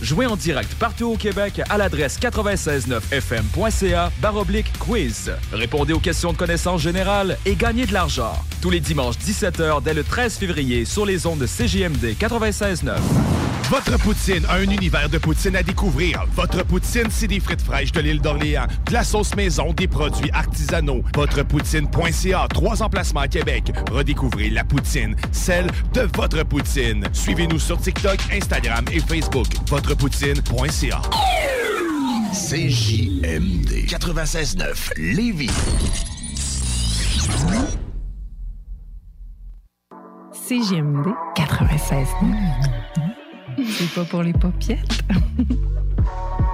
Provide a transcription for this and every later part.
Jouez en direct partout au Québec à l'adresse 969fm.ca baroblique quiz. Répondez aux questions de connaissance générale et gagnez de l'argent. Tous les dimanches 17h dès le 13 février sur les ondes de CJMD 96.9. Votre poutine, un univers de poutine à découvrir. Votre poutine, c'est des frites fraîches de l'île d'Orléans, de la sauce maison, des produits artisanaux. Votrepoutine.ca, trois emplacements à Québec. Redécouvrez la poutine, celle de votre poutine. Suivez-nous sur TikTok, Instagram et Facebook. Votrepoutine.ca. CJMD 96.9 Lévis. CGMD 96. C'est pas pour les popiettes.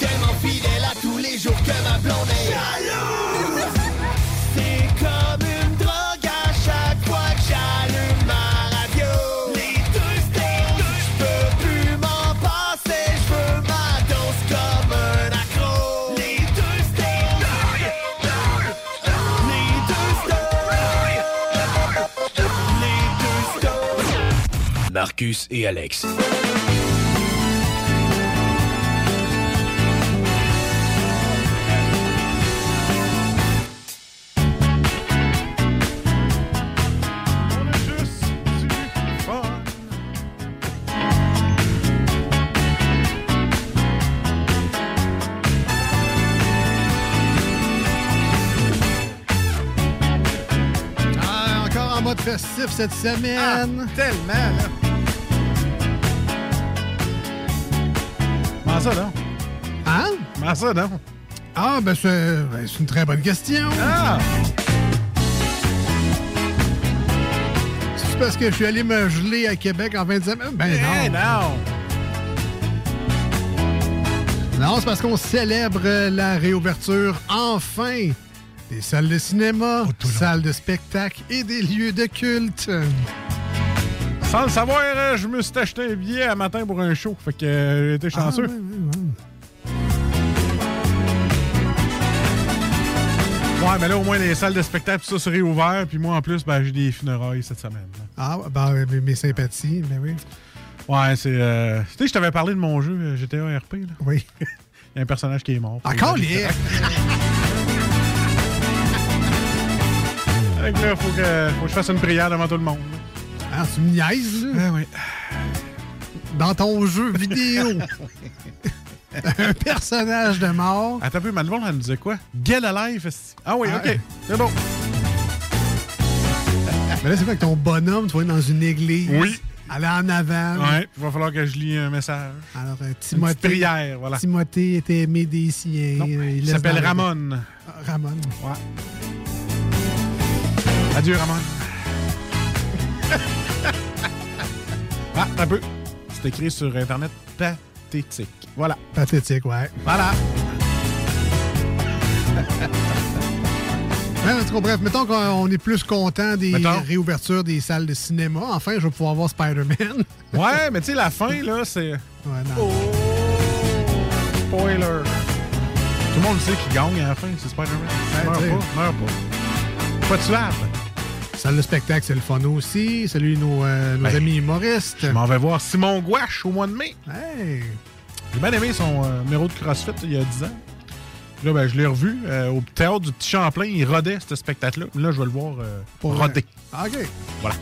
Tellement fidèle à tous les jours que ma blonde est jalouse. C'est comme une drogue à chaque fois que j'allume ma radio. Les deux snooze, je peux plus m'en passer, je veux ma dose comme un accro. Les deux snooze, les deux snooze, les deux snooze. Marcus et Alex. Festif cette semaine. tellement, là. Comment ça, non? Hein? Comment ça, non? Ah, ben c'est ben, c'est une très bonne question. Ah! C'est parce que je suis allé me geler à Québec en fin de semaine? Ben Eh, non. non! Non, c'est parce qu'on célèbre la réouverture, enfin, des salles de cinéma, salles de spectacle et des lieux de culte. Sans le savoir, euh, je me suis acheté un billet un matin pour un show. Fait que euh, j'ai été chanceux. Ouais, mais là, au moins, les salles de spectacle, tout ça serait ouvert. Puis moi, en plus, ben, j'ai des funérailles cette semaine. là. Ah, ben, mes- mes sympathies, mais oui. Ouais, c'est. euh, Tu sais, je t'avais parlé de mon jeu euh, GTA RP. Là. Oui. Il y a un personnage qui est mort. Encore les. Fait que là, faut que, faut que je fasse une prière devant tout le monde. Ah, tu me niaises, là? Ah oui. Dans ton jeu vidéo. un personnage de mort. Attends un peu, elle nous disait quoi? Get alive. Ah oui, Ah, OK. C'est bon. Mais là, c'est quoi que ton bonhomme, tu vas être dans une église. Oui. Aller en avant. Ouais, il va falloir que je lis un message. Alors, euh, Une Timothée. petite prière, voilà. Timothée était aimé des siens. Non, Euh, il s'appelle Ramon. Ah, Ramon. Ouais. Adieu, Ramon. ah, un peu. C'est écrit sur Internet pathétique. Voilà. Pathétique, ouais. Voilà. Ouais, en tout cas, bref, mettons qu'on est plus content des Mettons. réouvertures des salles de cinéma. Enfin, je vais pouvoir voir Spider-Man. Ouais, mais tu sais, la fin, là, c'est. Ouais, non. Spoiler. Tout le monde sait qu'il gagne à la fin, c'est Spider-Man. Ouais, sais. pas, meurs pas. Pas de suave. Salle de spectacle, c'est le fun aussi. Salut nos, euh, nos Ben, amis humoristes. Je m'en vais voir Simon Gouache au mois de mai. Hey! J'ai bien aimé son euh, numéro de CrossFit il y a 10 ans. Là, ben, je l'ai revu euh, au théâtre du Petit Champlain. Il rodait ce spectacle-là. Là, je vais le voir Pour, roder. Ah, OK. Voilà.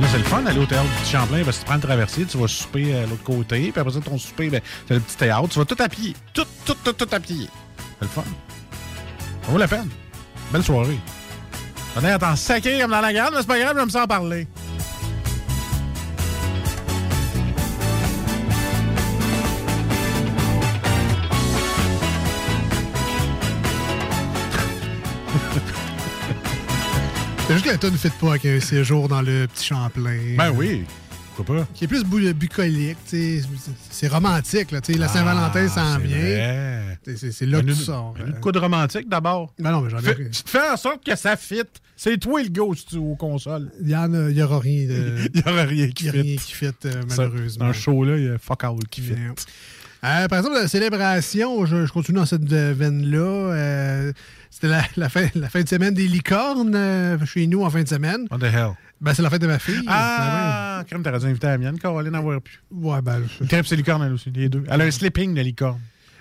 Là, c'est le fun d'aller au théâtre du Champlain parce que tu prends le traversier, tu vas souper à l'autre côté, puis après ça, ton souper, ben, c'est le petit théâtre. Tu vas tout à pied. Tout, tout, tout, tout à pied. C'est le fun. Ça vaut la peine. Belle soirée. On est en sacré comme dans la garde, mais c'est pas grave, je me sens parler. C'est juste que la tonne ne fit pas avec un séjour dans le petit Champlain. Ben oui. Pourquoi pas? Qui est plus bu- bucolique, tu. C'est romantique, là. tu. La Saint-Valentin s'en Ah, c'est vient. C'est- là que tu sors. une coup de romantique d'abord? Ben non, mais j'en ai. Tu te fais en sorte que ça fit. C'est toi le ghost aux consoles. Il y en a- y aura rien de. Il n'y aura rien qui y fit. rien qui fit, euh, malheureusement. Dans show-là, il y a fuck all qui fit. Euh, par exemple, la célébration, je, continue dans cette euh, veine-là. C'était la, la fin, la fin de semaine des licornes euh, chez nous en fin de semaine. What the hell? Ben, c'est la fête de ma fille. Ah, crème, t'aurais dû inviter la mienne, Caroline, n'en voir plus. Ben, ouais. Ben, je- Crème, c'est licorne, elle aussi, les deux. Elle a un slipping de licorne.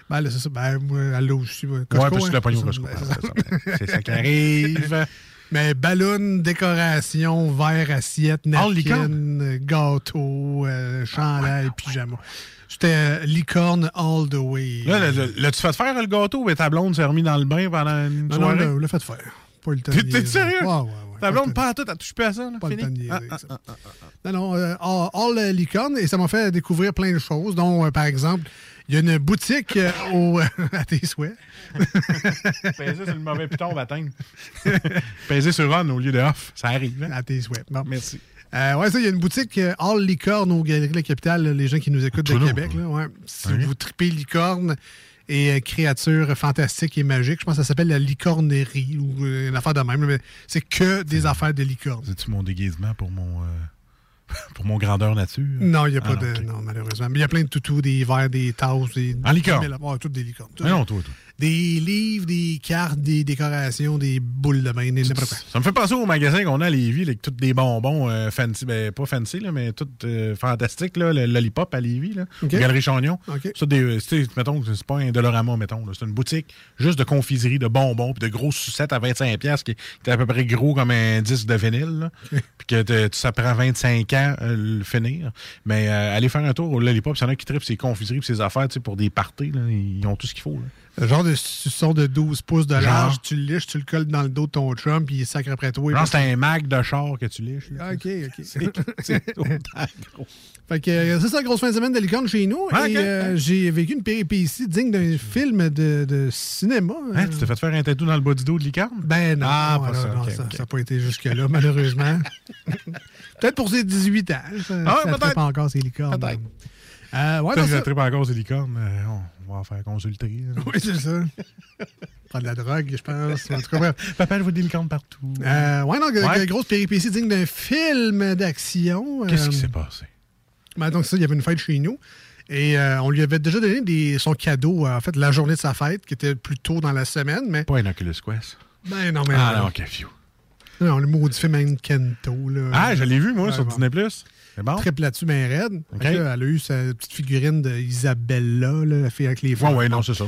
ben là, c'est ça. Ben, moi, elle l'a aussi. ouais. ouais, parce que tu hein. l'as pogné au C'est Costco. ça. Ah, c'est ça, ben, qui arrive. Mais ballon, décoration, verre, assiette, napkin, licorne? gâteau, euh, chandail, pyjama. C'était euh, licorne all the way. Là, l'as-tu fait faire le gâteau, mais ta blonde s'est remis dans le bain pendant une non, non, soirée? non, l'a fait faire. Pas le temps T'es- sérieux? Ouais, ouais, ouais. Ta blonde, pas à tout, t'as touché pas à ça, là? Pas le temps de Ah, ah, ça. ah, ah. Non, non, euh, all, all licorne, et ça m'a fait découvrir plein de choses, dont, euh, par exemple, il y a une boutique euh, au, à tes souhaits. Peser sur le mauvais piton d'atteindre. Peser sur on au lieu de off. Ça arrive. hein? À tes souhaits. Bon. Merci. Euh, ouais, ça, il y a une boutique euh, All Licorne au Galerie de la Capitale, là, les gens qui nous écoutent de. Québec. Là, ouais. Si Ok. vous tripez licorne et euh, créatures fantastiques et magiques, je pense que ça s'appelle la licornerie ou euh, une affaire de même, mais c'est que des affaires de licorne. C'est-tu mon déguisement pour mon, euh, pour mon grandeur nature? Non, il n'y a pas Ah, de. Non, malheureusement. Mais il y a plein de toutous, des verres, des tasses. Des, En licorne? Ouais, toutes des licornes. Ah non, toi, toi. Des livres, des cartes, des décorations, des boules de bain, des n'importe quoi. Ça me fait penser au magasin qu'on a à Lévis, avec tous des bonbons euh, fancy, ben pas fancy, là, mais tout euh, fantastique, là, le Lollipop à Lévis, là. Galerie Chagnon. OK. C'est des, euh, c'est- mettons, c'est pas un Dolorama, mettons. C'est une boutique juste de confiserie, de bonbons, puis de grosses sucettes à 25$ piastres qui, qui est à peu près gros comme un disque de vinyle. Puis que te- ça prend 25 ans euh, le finir. Mais euh, allez faire un tour au Lollipop, s'il y en a qui trippent ses confiseries, ses affaires, tu sais, pour des parties, là, ils ont tout ce qu'il faut. là. Genre de suçon de 12 pouces de Genre. large, tu le liches, tu le colles dans le dos de ton chum, puis il sacre après toi. Genre, c'est un mag de char que tu liches. là. OK, OK. C'est gros. Fait que euh, c'est ça, la grosse fin de semaine de licorne chez nous. Et euh, j'ai vécu une péripétie digne d'un film de, de cinéma. Hein, Euh, tu t'es fait faire un tatou dans le bas du dos de licorne? Ben non, Ah, pas ça, non, ça n'a pas été jusque-là, malheureusement. Peut-être pour ses 18 ans. Ça, Ah ouais, ça peut-être. pas encore ses licornes. Peut-être. Euh, ouais, ça- tripe encore ces licornes, mais on va en faire consulter. là. Oui, c'est ça. Prendre de la drogue, je pense. En tout cas, bref. Papa, je vois des licornes partout. Euh, ouais, donc, Ouais. grosse péripétie digne d'un film d'action. Qu'est-ce Euh, qui s'est passé? Ben, donc, ça, il y avait une fête chez nous. Et euh, on lui avait déjà donné des, son cadeau, euh, en fait, la journée de sa fête, qui était plus tôt dans la semaine. Mais, Pas un Oculus Quest. ben non, mais. Ah non, non, ok, phew. non, le maudit film Kento. Là, Ah, je l'ai vu, moi, Ouais, sur bon. Disney+. C'est bon? Triple là-dessus, mais raide. Ok. Fait que là, elle a eu sa petite figurine d'Isabella, la fille avec les fleurs. ouais, non, c'est ça.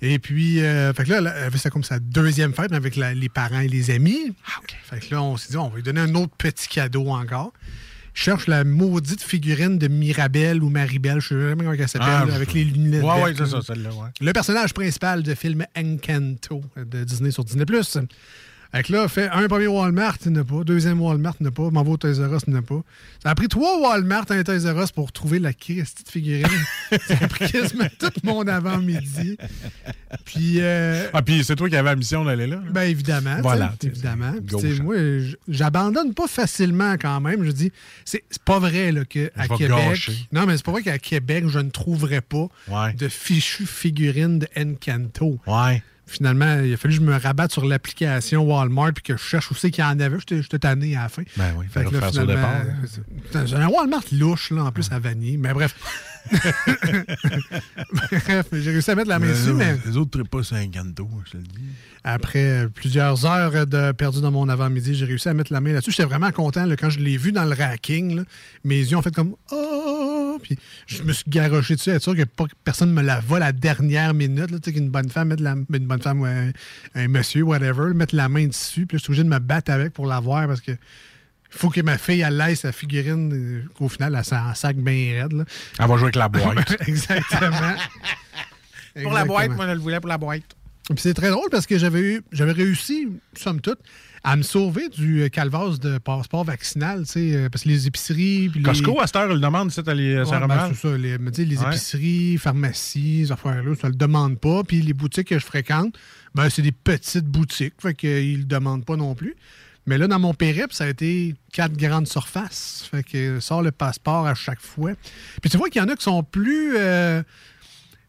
Et puis, euh, fait que là, elle avait ça comme sa deuxième fête, avec la- les parents et les amis. Ah. Fait que là, on s'est dit, on va lui donner un autre petit cadeau encore. Je cherche la maudite figurine de Mirabelle ou Maribel, je sais jamais comment elle s'appelle, Ah, avec les lunettes. Ouais, ouais, c'est ça, celle-là, ouais. Le personnage principal du film Encanto de Disney sur Disney+. Fait que là, fait un premier Walmart, il n'y en a pas. Deuxième Walmart, il n'y en a pas. M'en va au Toys R Us, il n'y en a pas. Ça a pris trois Walmart, un Toys R Us pour trouver la Christie de figurine. ça a pris quasiment tout mon avant-midi. Puis. euh, Ah, puis c'est toi qui avais la mission d'aller là? ben évidemment. Voilà, Évidemment. Puis, moi, j'abandonne pas facilement quand même. Je dis, c'est pas vrai là, qu'à Je vais Québec. gâcher. Non, mais c'est pas vrai qu'à Québec, je ne trouverais pas Ouais. de fichues figurines de Encanto. Ouais. Finalement, il a fallu que je me rabatte sur l'application Walmart puis que je cherche où c'est qu'il y en avait. J'étais tanné à la fin. Ben oui, Fait que là, finalement, c'est- c'est un Walmart louche, là, en plus, à Vanier. Mais bref. bref, j'ai réussi à mettre la main dessus, mais Les autres ne pas sur un ganto, je te le dis. après plusieurs heures de perdu dans mon avant-midi, j'ai réussi à mettre la main là-dessus. J'étais vraiment content là, quand je l'ai vu dans le racking. là. mes yeux ont fait comme Oh! Puis je me suis garoché dessus, être sûr que pas que personne me la vole à la dernière minute. Là, tu sais, qu'une bonne femme mette la, une bonne femme ou un, un monsieur, whatever, mettre la main dessus. Puis là, je suis obligé de me battre avec pour l'avoir parce que. Il faut que ma fille, elle laisse sa figurine, euh, qu'au final, elle s'en sac bien raide. là. Elle va jouer avec la boîte. Exactement. pour la boîte, moi, je le voulais pour la boîte. Puis c'est très drôle parce que j'avais eu j'avais réussi, somme toute, à me sauver du euh, calvasse de passeport vaccinal, tu sais, euh, parce que les épiceries... les- Costco, à cette heure, le demande, c'est à les Ouais, ben, ça, les, tu sais, les Ouais. épiceries, pharmacies, ces affaires-là, ça le demande pas. Puis les boutiques que je fréquente, ben, c'est des petites boutiques, fait qu'ils le demandent pas non plus. Mais là, dans mon périple, ça a été quatre grandes surfaces. Fait que sort le passeport à chaque fois. Puis tu vois qu'il y en a qui sont plus... euh,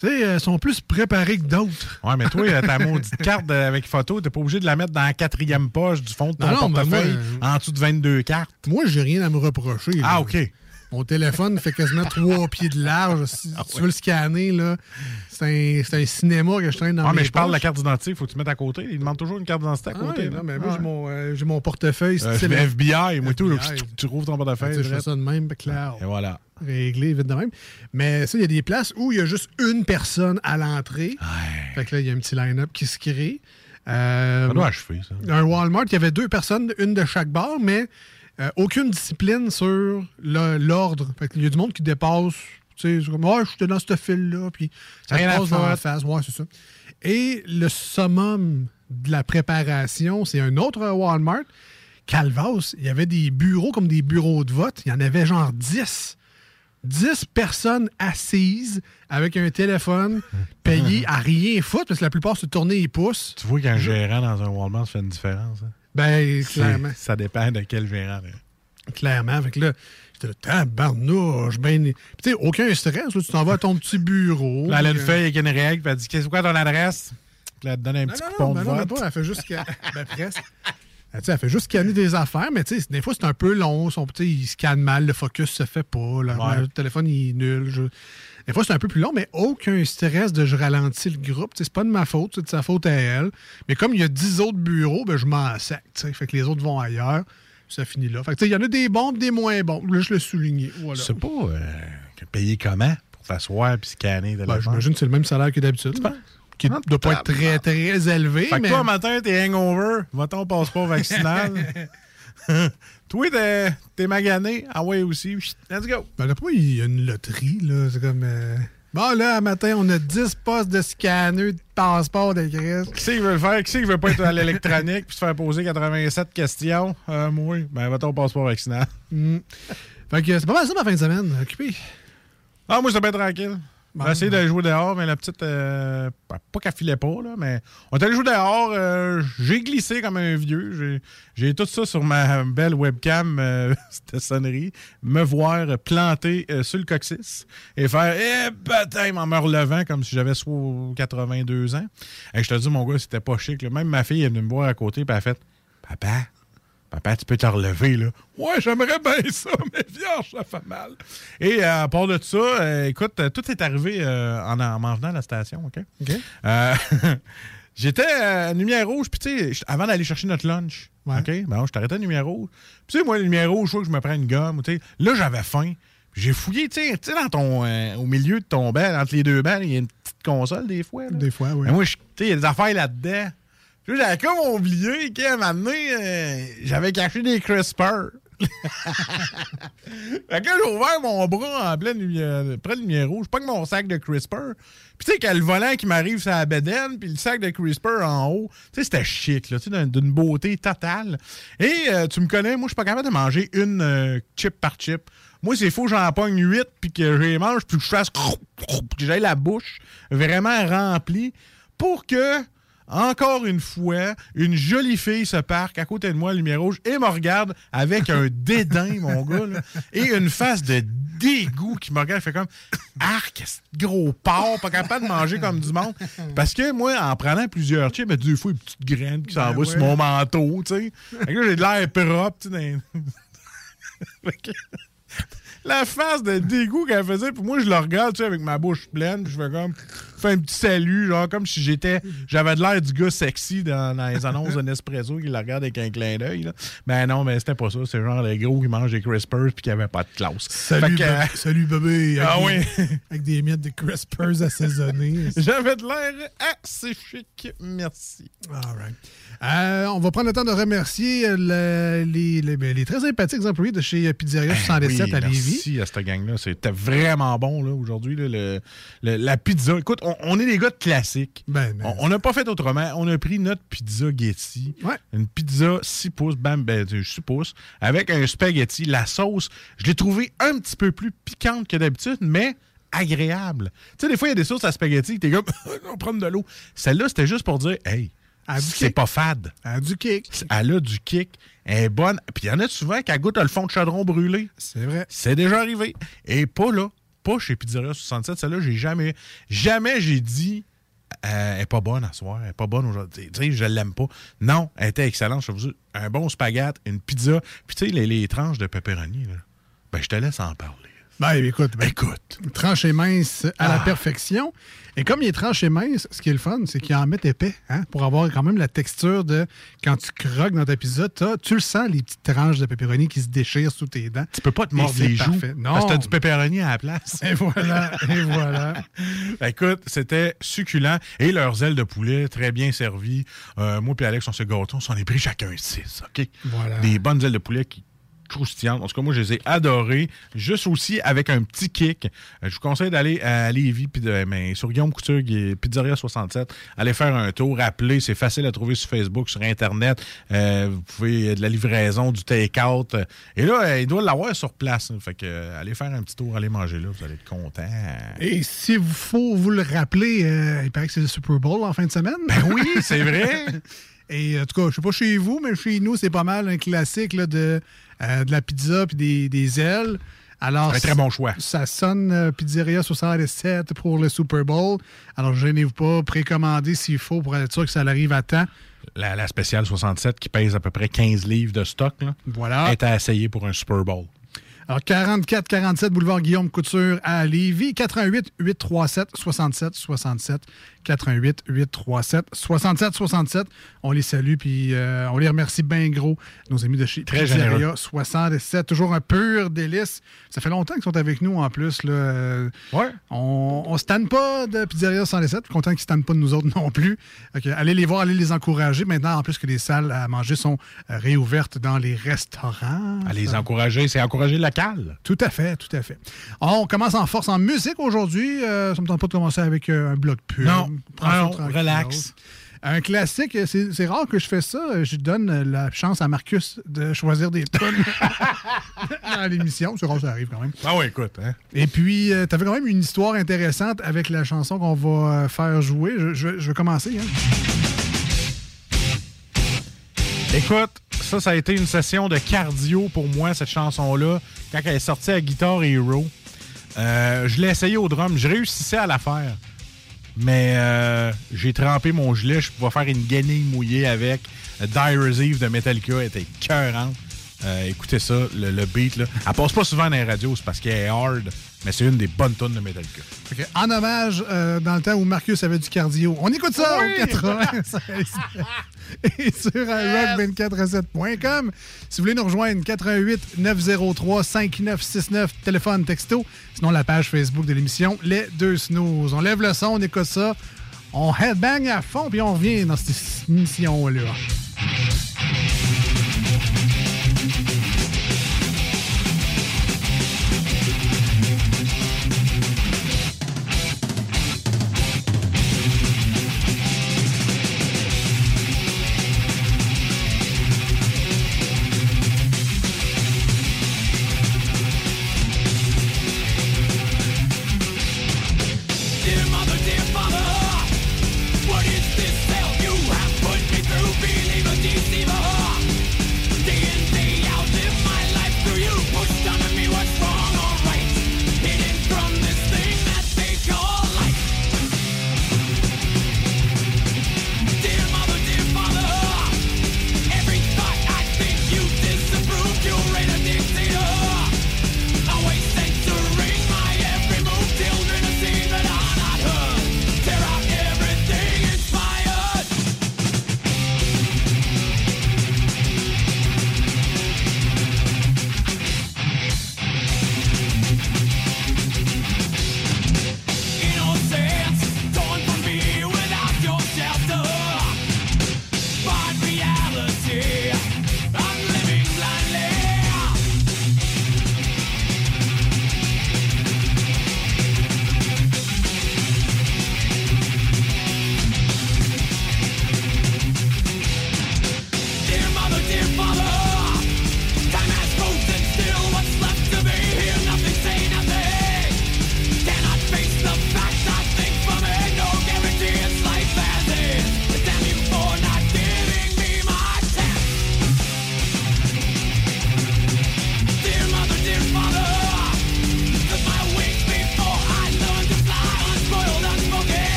tu sais, euh, sont plus préparés que d'autres. Ouais, mais toi, euh, ta maudite carte de- avec photo, t'es pas obligé de la mettre dans la quatrième poche du fond de ton Non, non, mais portefeuille moi, en dessous de 22 cartes. Moi, j'ai rien à me reprocher. là. Ah, OK. Mon téléphone fait quasiment trois pieds de large. Si Ah tu veux le scanner, là, c'est un, c'est un cinéma que je traîne dans Ah, mes mais je parle de la carte d'identité, il faut que tu mettes à côté. Il demande toujours une carte d'identité à Ah côté. ouais, là. non, mais moi, Ah j'ai mon, euh, j'ai mon portefeuille. Euh, style- FBI, moi, tout, là, tu, tu rouvres ton portefeuille. Je fais ça de même, clair. Et voilà. Réglé vite de même. Mais ça, il y a des places où il y a juste une personne à l'entrée. Fait que là, il y a un petit line-up qui se crée. Euh, Ça doit achever, ça. un Walmart, il y avait deux personnes, une de chaque bar, mais euh, aucune discipline sur l'ordre. Qu'il y a du monde qui dépasse. Tu sais, comme, ouais, j'étais dans ce fil-là, puis ça Rien à se passe dans la face. Ouais, c'est ça. Et le summum de la préparation, c'est un autre Walmart. Calvas, il y avait des bureaux comme des bureaux de vote. Il y en avait genre 10. 10 personnes assises avec un téléphone, payées à rien foutre, parce que la plupart se tournaient les pouces. Tu vois qu'un gérant dans un Walmart fait une différence. hein? Ben, clairement. Ça dépend de quel gérant. là. Clairement. Fait que là, j'étais là, tabarnouche, ben. Puis, tu sais, aucun stress. là, tu t'en vas à ton petit bureau. Là, elle a une euh, feuille avec une règle, puis elle dit Qu'est-ce quoi ton adresse? Puis elle te donne un petit Non, coupon non, de ben non, vote. pas. Elle fait juste. ben, presque. Elle, elle fait juste scanner des affaires, mais tu sais, des fois, c'est un peu long. Son, il scanne mal, le focus se fait pas. là, Ouais. Le téléphone, il est nul. je- Des fois, c'est un peu plus long, mais aucun stress de je ralentis le groupe. C'est pas de ma faute, c'est de sa faute à elle. Mais comme il y a 10 autres bureaux, ben, je m'en sac. tu sais. Fait que les autres vont ailleurs. Ça finit là. Fait que, tu sais, il y en a des bons et des moins bons. Là, je le souligner. Voilà. Sais pas, euh, payer comment pour t'asseoir puis scanner de Ben, J'imagine que c'est le même salaire que d'habitude. Qui ne doit pas être très, très élevé. Fait que mais... toi, matin, t'es hangover, va ton passeport vaccinal. toi, t'es, magané, ah ouais aussi. Let's go. Ben là, pourquoi il y a une loterie, là? C'est comme. euh, Bon, là, à matin, on a 10 postes de scanner de passeport de Chris. Qui c'est qui veut le faire? Qui c'est qui veut pas être à l'électronique puis se faire poser 87 questions? Euh, moi, ben va ton passeport vaccinal. Hmm. Fait que c'est pas mal ça ma fin de semaine. Occupé. Ah, moi, j'étais bien tranquille. J'ai essayé d'aller jouer dehors, mais la petite. euh, pas qu'elle filait pas, là, mais on est allé jouer dehors. euh, j'ai glissé comme un vieux. J'ai- tout ça sur ma belle webcam, euh, cette sonnerie. Me voir planter euh, sur le coccyx et faire Eh, baptême en me relevant comme si j'avais soit 82 ans. Et je te dis, mon gars, c'était pas chic. Même ma fille est venue me voir à côté et elle a fait Papa, Papa, tu peux te relever, là. Ouais, j'aimerais bien ça, mais vierge, ça fait mal. Et euh, à part de ça, euh, écoute, euh, tout est arrivé euh, en en m'en venant à la station, OK? OK. J'étais à lumière rouge, puis tu sais, avant d'aller chercher notre lunch, Ouais. OK? Ben, je t'arrêtais à lumière rouge. Puis tu sais, moi, la lumière rouge, je vois que je me prends une gomme, tu sais. Là, j'avais faim. J'ai fouillé, tu sais, dans ton, euh, au milieu de ton banc, entre les deux bancs, il y a une petite console, des fois. là. Des fois, oui. Mais moi, tu sais, il y a des affaires là-dedans. J'avais comme oublié qu'à un moment donné, euh, j'avais caché des crispers. Fait que j'ai ouvert mon bras en pleine lumière, près de lumière rouge, pas que mon sac de CRISPR. Puis tu sais, qu'il y a le volant qui m'arrive sur la bedaine, puis le sac de CRISPR en haut. Tu sais, c'était chic, là, tu sais, d'une- beauté totale. Et euh, tu me connais, moi, je suis pas capable de manger une euh, chip par chip. Moi, c'est faux, j'en pogne huit, puis que je les mange, puis que je fasse... puis que j'aille la bouche vraiment remplie pour que encore une fois, une jolie fille se parque à côté de moi, lumière rouge, et me regarde avec un dédain, mon gars, là, et une face de dégoût qui me regarde, fait comme Arc, gros porc, pas capable de manger comme du monde? Parce que moi, en prenant plusieurs chips, ben, deux fois une petite graine qui s'en Ben va sur mon manteau, tu sais. Là, j'ai de l'air propre, tu sais. la face de dégoût qu'elle faisait, puis moi, je la regarde, tu sais, avec ma bouche pleine, puis je fais comme, fais un petit salut, genre, comme si j'étais, j'avais de l'air du gars sexy dans, dans les annonces de Nespresso qui la regarde avec un clin d'œil. Ben non, mais c'était pas ça, c'est genre les gros qui mangent des crispers puis qui avaient pas de classe. Salut, que, bébé. Salut, bébé. Avec Ah des- oui. Avec des miettes de crispers assaisonnés. J'avais de l'air assez chic, merci. All right. Euh, on va prendre le temps de remercier euh, le- les, les- ben, les très sympathiques employés de chez Pizzeria 67 Ben Oui, à Lévis. Merci à cette gang-là. C'était vraiment bon là, aujourd'hui. là, le- le- la pizza. Écoute, on, on est des gars de classique. Ben, mais- on n'a pas fait autrement. On a pris notre pizza Getty. Une pizza 6 pouces, bam, ben, 6 pouces, avec un spaghetti. La sauce, je l'ai trouvée un petit peu plus piquante que d'habitude, mais agréable. Tu sais, des fois, il y a des sauces à spaghetti, t'es comme, on prend de l'eau. Celle-là, c'était juste pour dire, hey, c'est pas fade. Elle a du kick. Elle a du kick. Elle est bonne. Puis il y en a souvent qui goûtent le fond de chaudron brûlé. C'est vrai. C'est déjà arrivé. Et pas là. Pas chez Pizzeria 67. Celle-là, j'ai jamais. Jamais j'ai dit. euh, elle est pas bonne à soir. Elle est pas bonne aujourd'hui. Tu sais, je l'aime pas. Non, elle était excellente. Je vous un bon spaghetti, une pizza. Puis tu sais, les, les tranches de pepperoni, là. Ben, je te laisse en parler. Ben, écoute, ben, Écoute. tranché mince à la Ah. perfection. Et comme il est tranché mince, ce qui est le fun, c'est qu'il en met épais, hein, pour avoir quand même la texture de quand tu croques dans ta pizza, tu le sens, les petites tranches de pepperoni qui se déchirent sous tes dents. Tu peux pas te mordre les joues. parfait. Non. Parce que t'as du pepperoni à la place. Et voilà, et voilà. Écoute, c'était succulent. Et leurs ailes de poulet, très bien servies. Euh, moi et Alex, on s'est gâtés. On s'en est pris chacun six. OK? Voilà. Des bonnes ailes de poulet qui croustillantes. En tout cas, moi, je les ai adorées. Juste aussi avec un petit kick. Euh, je vous conseille d'aller à Lévis, puis de, mais sur Guillaume Couture, Pizzeria 67. Allez faire un tour. Appelez. C'est facile à trouver sur Facebook, sur Internet. Euh, vous pouvez de la livraison, du take-out. Et là, euh, il doit l'avoir sur place. hein. Fait que, euh, allez faire un petit tour, allez manger là. Vous allez être content. Et s'il vous faut vous le rappeler, euh, il paraît que c'est le Super Bowl en fin de semaine. Ben oui, c'est vrai. Et en tout cas, je sais pas chez vous, mais chez nous, c'est pas mal un classique là, de, euh, de la pizza puis des, des ailes. Alors, Un très bon choix. Ça sonne euh, Pizzeria 67 pour le Super Bowl. Alors, gênez-vous pas, précommandez s'il faut pour être sûr que ça arrive à temps. La, la spéciale 67 qui pèse à peu près 15 livres de stock là, Voilà. est à essayer pour un Super Bowl. Alors, 44-47 boulevard Guillaume Couture à Lévis, 88 837 67 67 88 837 67 67. On les salue puis euh, on les remercie bien gros, nos amis de chez Très Pizzeria généreux. 67. Toujours un pur délice. Ça fait longtemps qu'ils sont avec nous en plus. Là. Ouais. On, on se tanne pas de Pizzeria 107. Content qu'ils se tannent pas de nous autres non plus. Allez les voir, allez les encourager. Maintenant, en plus que les salles à manger sont euh, réouvertes dans les restaurants. À les encourager, c'est encourager local. tout à fait, tout à fait. On commence en force en musique aujourd'hui. Euh, ça me tente pas de commencer avec euh, un bloc pur. Non. Prends ça Ah relax. Un classique, c'est rare que je fais ça. Je donne la chance à Marcus de choisir des tonnes dans l'émission. C'est rare, ça arrive quand même. Ah ouais, écoute, hein. Et puis, tu avais quand même une histoire intéressante avec la chanson qu'on va euh, faire jouer. Je, je- je vais commencer. hein. Écoute, ça, ça a été une session de cardio pour moi, cette chanson-là, quand elle est sortie à Guitar Hero. Euh, je l'ai essayé au drum, je réussissais à la faire. Mais euh, j'ai trempé mon gilet, je pouvais faire une guenille mouillée avec. Euh, Dyer's Eve de Metallica elle était cœurante. Euh, écoutez ça, le, le beat, là. Elle passe pas souvent dans les radios, c'est parce qu'elle est hard, mais c'est une des bonnes tonnes de Metallica. Que, en hommage, euh, dans le temps où Marcus avait du cardio. On écoute ça Oui! au 96 et sur rock247.com. Si vous voulez nous rejoindre, 88 903 5969, téléphone, texto. Sinon, la page Facebook de l'émission Les Deux Snooze. On lève le son, on écoute ça. On headbang à fond, puis on revient dans cette émission-là.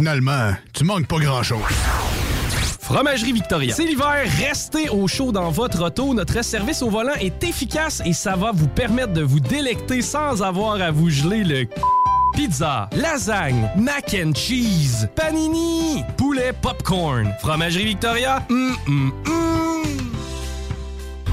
Finalement, tu manques pas grand-chose. Fromagerie Victoria. C'est l'hiver, restez au chaud dans votre auto. Notre service au volant est efficace et ça va vous permettre de vous délecter sans avoir à vous geler le Pizza, lasagne, mac and cheese, panini, poulet popcorn. Fromagerie Victoria, hum, hum, hum.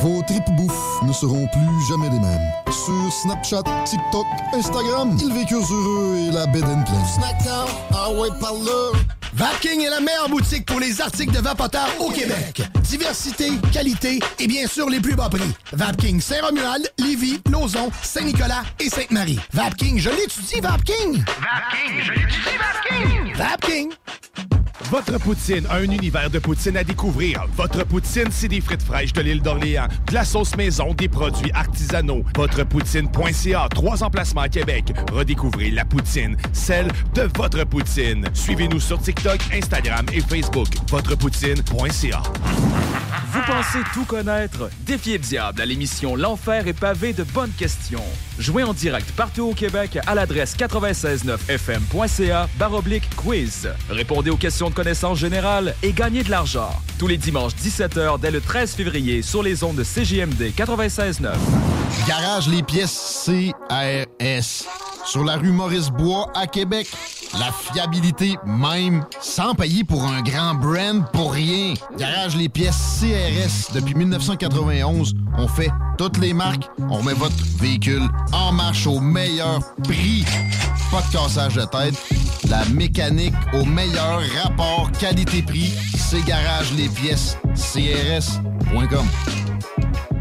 Vos tripes bouffe ne seront plus jamais les mêmes. Sur Snapchat, TikTok, Instagram, ils vécurent heureux et la bed and pleine. Snackdown, ah ouais, par là. Vapking est la meilleure boutique pour les articles de vapoteurs au Québec. Diversité, qualité et bien sûr les plus bas prix. Vapking Saint-Romuald, Lévis, Lauson, Saint-Nicolas et Sainte-Marie. Vapking, je l'étudie, Vapking! Vapking, je l'étudie, Vapking! Vapking! Votre poutine, un univers de poutine à découvrir. Votre poutine, c'est des frites fraîches de l'île d'Orléans, de la sauce maison, des produits artisanaux. Votrepoutine.ca, trois emplacements à Québec. Redécouvrez la poutine, celle de votre poutine. Suivez-nous sur TikTok, Instagram et Facebook. Votrepoutine.ca. Vous pensez tout connaître? Défiez le diable à l'émission L'Enfer est pavé de bonnes questions. Jouez en direct partout au Québec à l'adresse 969fm.ca baroblique quiz. Répondez aux questions de connaissance générale et gagnez de l'argent. Tous les dimanches 17h dès le 13 février sur les ondes de CJMD 96.9. Garage les pièces CRS. Sur la rue Maurice-Bois à Québec. La fiabilité même, sans payer pour un grand brand pour rien. Garage les pièces CRS. Depuis 1991, on fait toutes les marques. On met votre véhicule en marche au meilleur prix. Pas de cassage de tête. La mécanique au meilleur rapport qualité-prix. C'est Garage les pièces CRS.com.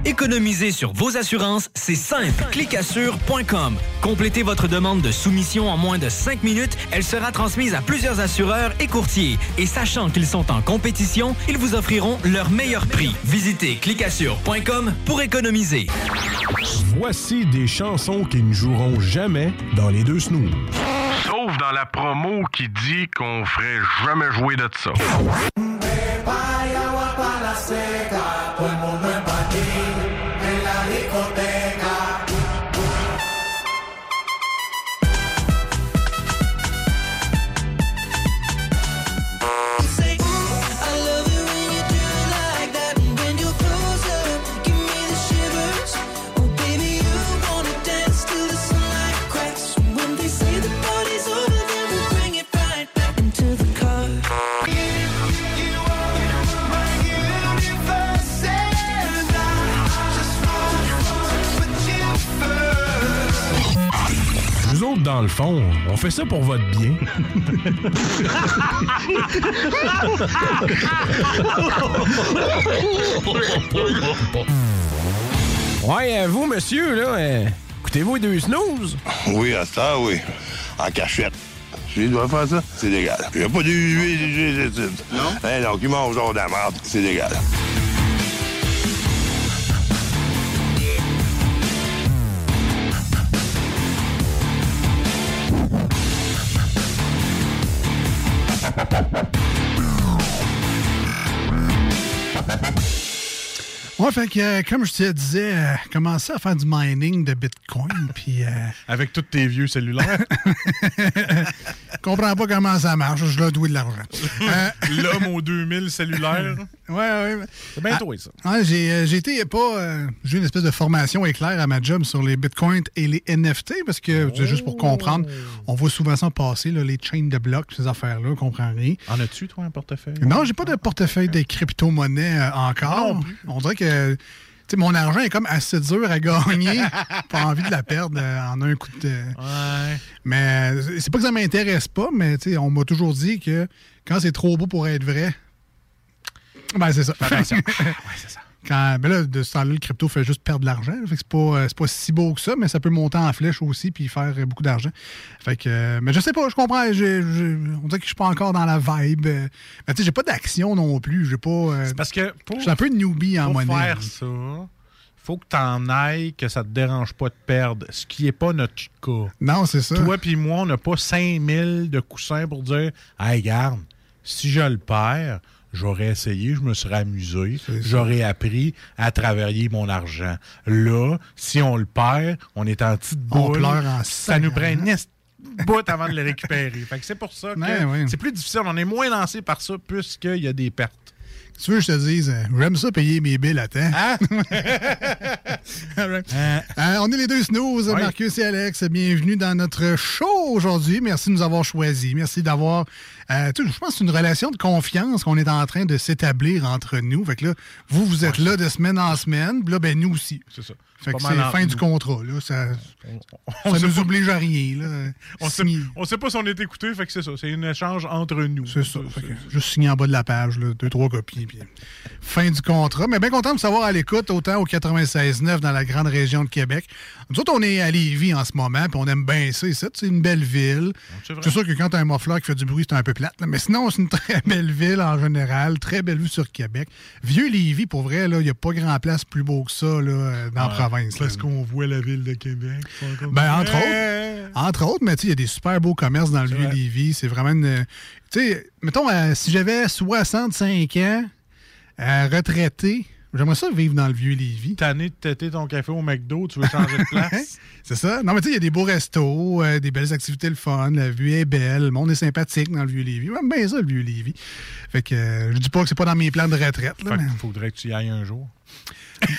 Économiser sur vos assurances, c'est simple. Clicassure.com. Complétez votre demande de soumission en moins de 5 minutes. Elle sera transmise à plusieurs assureurs et courtiers. Et sachant qu'ils sont en compétition, ils vous offriront leur meilleur prix. Visitez clicassure.com pour économiser. Voici des chansons qui ne joueront jamais dans les deux snooze. Sauf dans la promo qui dit qu'on ferait jamais jouer de ça. Dans le fond, on fait ça pour votre bien. Ouais, euh, vous, monsieur, là, euh, écoutez-vous deux snooze? Oui, à ça, oui. En cachette. Je dois faire ça, c'est légal. Il n'y a pas de Non? Eh non, qui mange genre de la merde, c'est légal. Ouais, fait que, euh, comme je te disais, euh, commencer à faire du mining de Bitcoin, puis... euh, Avec tous tes vieux cellulaires. comprends pas comment ça marche, je dois douer de l'argent. L'homme aux 2000 cellulaires. Ouais, ouais. C'est bien toi, ça. Ouais, j'ai euh, j'ai été pas. euh, j'ai eu une espèce de formation éclair à ma job sur les bitcoins et les NFT parce que, c'est juste pour comprendre, on voit souvent ça passer, là, les chains de blocs, ces affaires-là, on comprend rien. En as-tu, toi, un portefeuille? Non, j'ai pas de portefeuille de crypto-monnaie euh, encore. On dirait que sais, mon argent est comme assez dur à gagner. pas envie de la perdre euh, en un coup de. Mais euh, c'est pas que ça m'intéresse pas, mais on m'a toujours dit que quand c'est trop beau pour être vrai, ben c'est ça. attention. Quand, ben là, de ce temps-là, le crypto fait juste perdre de l'argent. Fait que c'est pas, euh, c'est pas si beau que ça, mais ça peut monter en flèche aussi puis faire euh, beaucoup d'argent. Fait que, euh, mais je sais pas, je comprends. on dirait que je suis pas encore dans la vibe. Mais tu sais, j'ai pas d'action non plus. J'ai pas. euh, parce que pour- je suis un peu newbie en Pour monnaie. faire ça, faut que t'en ailles, que ça te dérange pas de perdre, ce qui est pas notre cas. Non, c'est ça. Toi puis moi, on n'a pas 5000 de coussins pour dire « Hey, garde, si je le perds, j'aurais essayé, je me serais amusé, j'aurais appris à travailler mon argent. » Là, si on le perd, on est en petite On boule. pleure en Ça nous prend une de bout avant de le récupérer. Fait que c'est pour ça que ouais. c'est plus difficile. On est moins lancé par ça puisqu'il y a des pertes. Tu veux que je te dise, euh, j'aime ça payer mes billes à temps. Hein? Euh, on est les deux snooze, Oui. Marcus et Alex. Bienvenue dans notre show aujourd'hui. Merci de nous avoir choisis. Merci d'avoir. Euh, je pense que c'est une relation de confiance qu'on est en train de s'établir entre nous. Fait que là, vous, vous êtes là de semaine en semaine. Là, ben, nous aussi. C'est ça. Fait que c'est fin du contrat. Là. Ça, on ça sait nous oblige à rien. Là. On sait, on sait pas si on est écouté, fait que c'est ça. C'est un échange entre nous. C'est ça. Fait que juste signer en bas de la page, là, deux, trois copies. Puis fin du contrat. Mais bien content de savoir à l'écoute, autant au 96.9 dans la grande région de Québec. Nous autres, on est à Lévis en ce moment, puis on aime bien ça. C'est une belle ville. c'est sûr que quand tu as un muffler qui fait du bruit, c'est un peu plate. là. Mais sinon, c'est une très belle ville en général. Très belle vue sur Québec. Vieux Lévis, pour vrai, il n'y a pas grand place plus beau que ça là, euh, dans la province. Est-ce qu'on voit la ville de Québec? Ben, entre autres. Entre autres, mais tu sais, il y a des super beaux commerces dans le vieux Lévis. C'est vraiment une. Tu sais, mettons, euh, si j'avais 65 ans, euh, retraité, j'aimerais ça vivre dans le vieux Lévis. Tanné de têter ton café au McDo, tu veux changer de place? C'est ça. Non, mais tu sais, il y a des beaux restos, euh, des belles activités, le fun, la vue est belle, le monde est sympathique dans le vieux Lévis. J'aime bien ça, le vieux Lévis. Fait que euh, je dis pas que c'est pas dans mes plans de retraite. Là, Fait mais- qu'il faudrait que tu y ailles un jour.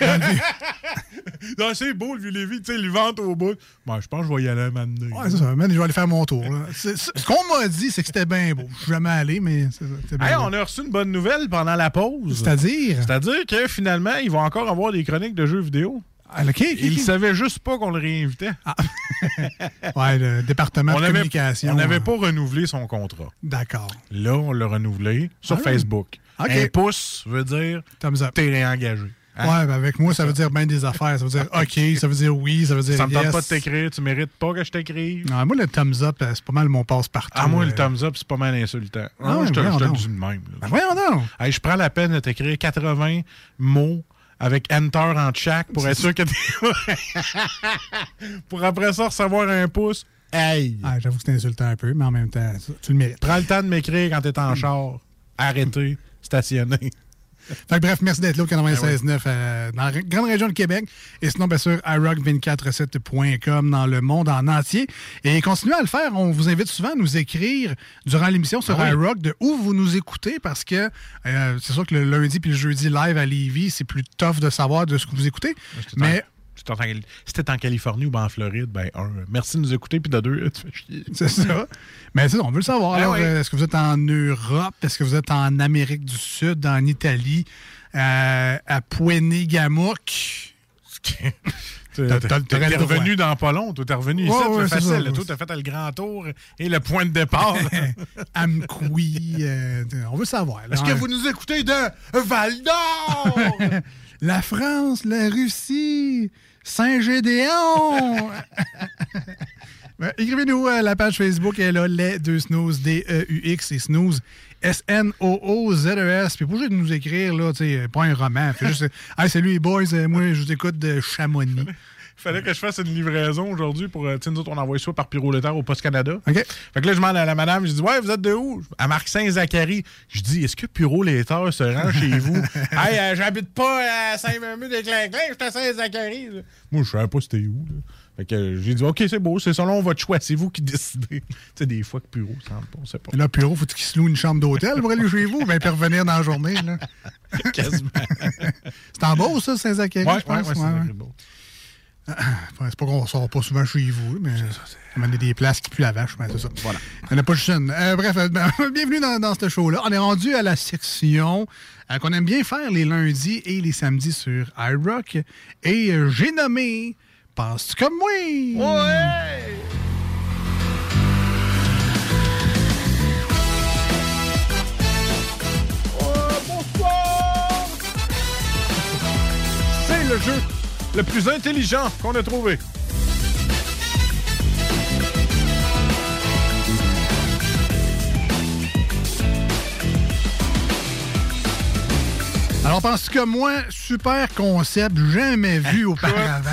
non, c'est beau, le Vieux-Lévis, tu sais, le ventre au bout. Moi, je pense que je vais y aller un moment donné. Ouais, c'est ça. Man, je vais aller faire mon tour. là. Ce qu'on m'a dit, c'est que c'était bien beau. Je suis jamais allé, mais c'était bien Hey, beau. on a reçu une bonne nouvelle pendant la pause. C'est-à-dire? C'est-à-dire que finalement, ils vont encore avoir des chroniques de jeux vidéo. Ah, OK, OK, Ils OK. savaient juste pas qu'on le réinvitait. Ouais, le département on de avait- communication. On n'avait euh, pas renouvelé son contrat. D'accord. Là, on l'a renouvelé sur Ah, Facebook. OK. Un pouce veut dire t'es réengagé. Hein? Ouais, ben avec moi, ça veut dire bien des affaires. Ça veut dire OK, ça veut dire oui, ça veut dire Ça me tente yes. pas de t'écrire, tu mérites pas que je t'écrive. Non, moi, le thumbs up, euh, c'est pas mal mon passe-partout. Ah, moi, le euh. thumbs up, c'est pas mal insultant. Ah Ah, je te, voyons je te le dis de même. Ben voyons donc. Hey, je prends la peine de t'écrire 80 mots avec Enter en chaque pour être sûr que t'es... pour après ça recevoir un pouce. Hey! Ah, J'avoue que c'est insultant un peu, mais en même temps, tu le mérites. Prends le temps de m'écrire quand t'es en char. Arrêtez. Stationner. Fait que bref, merci d'être là au Ben 96.9 euh, dans la grande région de Québec. Et sinon, bien sûr, iRock247.com dans le monde en entier. Et continuez à le faire. On vous invite souvent à nous écrire durant l'émission sur Ah oui. iRock de où vous nous écoutez parce que euh, c'est sûr que le lundi puis le jeudi live à Lévis, c'est plus tough de savoir de ce que vous écoutez. Mais Si t'es en- Californie ou ben en Floride, ben, un, merci de nous écouter, puis de deux, tu fais chier. C'est ça. Mais c'est ça, on veut le savoir. Ah oui. euh, est-ce que vous êtes en Europe? Est-ce que vous êtes en Amérique du Sud, en Italie, euh, à t'as- T'es revenu dans pas long. T'es revenu ici. Ouais, ouais, c'est facile. Toi, t'as fait le grand tour et le point de départ. Amqui, euh, on veut savoir. Est-ce que vous nous écoutez de Val d'Or? La France, la Russie, Saint-Gédéon. Ben, Écrivez-nous à la page Facebook, elle a les deux snooze, D-E-U-X et snooze, S-N-O-O-Z-E-S. Puis pour juste nous écrire, là, tu sais, pas un roman, fait juste, hey, salut les boys, euh, moi je vous écoute de Chamonix. Fallait que je fasse une livraison aujourd'hui pour. euh, Tu sais, nous autres, on envoie ça par Pyrolétaire au Poste Canada. OK. Fait que là, je demande à la madame, je dis, ouais, vous êtes de où? Elle marque Saint-Zachary. Je dis, est-ce que Pyrolétaire se rend chez vous? hey, euh, j'habite pas à Saint-Mamie de Clinclin, je suis à Saint-Zachary. Moi, je savais pas c'était où. là. Fait que euh, j'ai dit, OK, c'est beau, c'est selon votre choix, c'est vous qui décidez. tu sais, des fois que Pyro, ça on sait pas. Là, Puro, faut qu'il se loue une chambre d'hôtel pour aller chez vous, ben, puis revenir dans la journée. Là. Quasiment. C'est en beau, ça, Saint-Zachary, Ouais, je pense. ouais, ouais, c'est pas qu'on sort pas souvent chez vous, mais on a des places qui puent la vache, mais c'est ça. Voilà. Il n'y en a pas juste une. Euh, bref, euh, ben, bienvenue dans, dans ce show-là. On est rendu à la section euh, qu'on aime bien faire les lundis et les samedis sur iRock. Et euh, j'ai nommé Penses-tu comme moi? Ouais! C'est le jeu le plus intelligent qu'on a trouvé. Alors, penses-tu comme moi, super concept, jamais vu auparavant.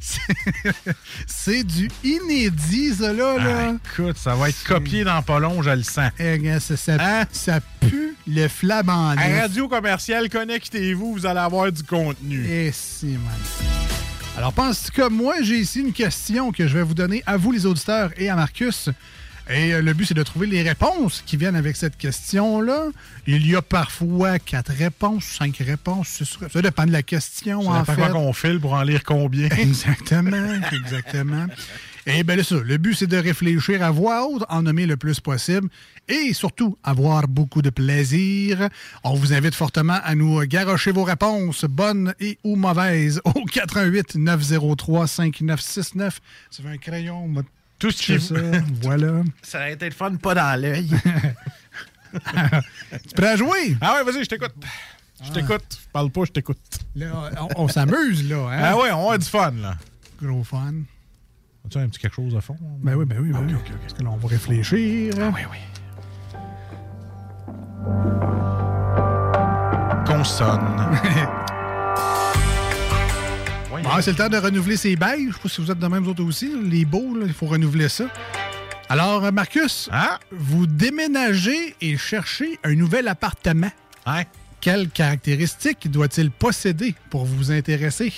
C'est- du inédit, ça, là. là. Ah, écoute, ça va être copié dans pas long, je le sens. Eh, ça, ça, ça pue le À neuf. Radio Commerciale, connectez-vous, vous allez avoir du contenu. Et si, man. Alors, penses-tu comme moi, j'ai ici une question que je vais vous donner à vous, les auditeurs, et à Marcus. Et euh, le but, c'est de trouver les réponses qui viennent avec cette question-là. Il y a parfois quatre réponses, cinq réponses. c'est sûr. Ça dépend de la question, Ça en fait. quoi qu'on file pour en lire combien. Exactement, exactement. Et bien, c'est ça. Le but, c'est de réfléchir à voix haute, en nommer le plus possible et surtout avoir beaucoup de plaisir. On vous invite fortement à nous garrocher vos réponses, bonnes et ou mauvaises, au 88 903 5969. Ça fait un crayon. Tout ce qui ça. Voilà. Ça aurait été le fun, pas dans l'œil. tu prêt à jouer? Ah ouais, vas-y, je t'écoute. Je t'écoute. Je parle pas, je t'écoute. Là, on, on s'amuse, là. Hein? Ah ouais, on a du fun, là. Gros fun. As-tu un petit quelque chose à fond? Ben oui, ben oui, ben oui. Parce que là, on va réfléchir. oui, oui. Consonne. Bon, c'est le temps de renouveler ses bails. Je sais pas si vous êtes de même vous autres aussi. Les beaux, il faut renouveler ça. Alors, euh, Marcus, vous déménagez et cherchez un nouvel appartement. Quelles caractéristiques doit-il posséder pour vous intéresser?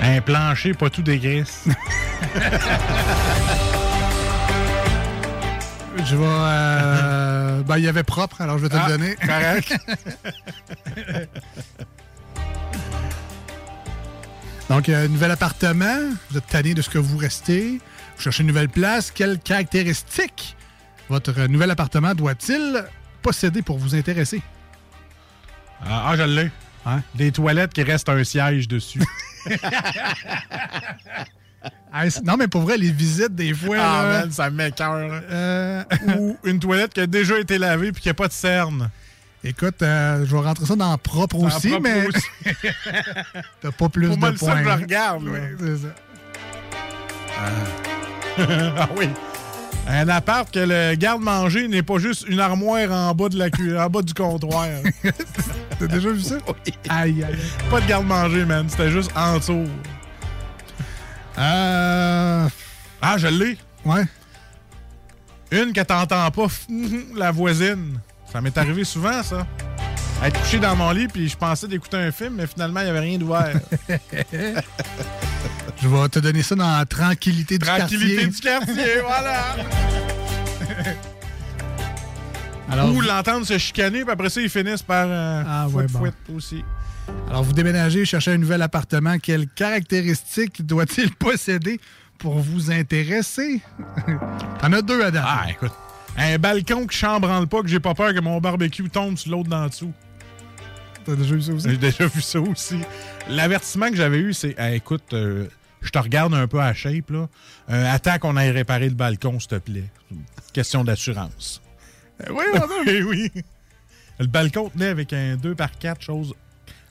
Un plancher, pas tout dégraisse. Je vais. euh, ben, il y avait propre, alors je vais te Ah, le donner. correct. Donc, euh, nouvel appartement. Vous êtes tanné de ce que vous restez. Vous cherchez une nouvelle place. Quelles caractéristiques votre nouvel appartement doit-il posséder pour vous intéresser? Ah, ah, je l'ai. Des toilettes qui restent un siège dessus. Ah, non, mais pour vrai, les visites, des fois. Ah, là, man, ça m'écoeure. euh, Ou une toilette qui a déjà été lavée puis qui n'a pas de cerne. Écoute, euh, je vais rentrer ça dans propre Dans aussi, propre mais t'as pas plus Pour de moi, le points. que je hein. regarde. Ouais, c'est ça. ah oui. Un appart que le garde-manger n'est pas juste une armoire en bas, de la cu- en bas du comptoir. T'as déjà vu ça? Aïe, aïe. Pas de garde-manger, man. C'était juste en dessous. Euh... Ah, je l'ai. Ouais. Une que t'entends pas, la voisine. Ça m'est arrivé souvent, ça. Être couché dans mon lit, puis je pensais d'écouter un film, mais finalement, il n'y avait rien d'ouvert. Je vais te donner ça dans la tranquillité du Tranquillité quartier. du quartier, voilà. Alors, Ou l'entendre se chicaner, puis après ça, ils finissent par euh, Ah, ouais, fouette, bon. fouette aussi. Alors, vous déménagez, cherchez un nouvel appartement. Quelles caractéristiques doit-il posséder pour vous intéresser? T'en as deux à date. Ah, écoute. Un balcon qui chambranle pas, que j'ai pas peur que mon barbecue tombe sur l'autre d'en dessous. T'as déjà vu ça aussi? J'ai déjà vu ça aussi. L'avertissement que j'avais eu, c'est Hey, écoute, euh, je te regarde un peu à shape, là. Euh, attends qu'on aille réparer le balcon, s'il te plaît. Question d'assurance. oui, oui, oui. Le balcon tenait avec un 2 par 4 chose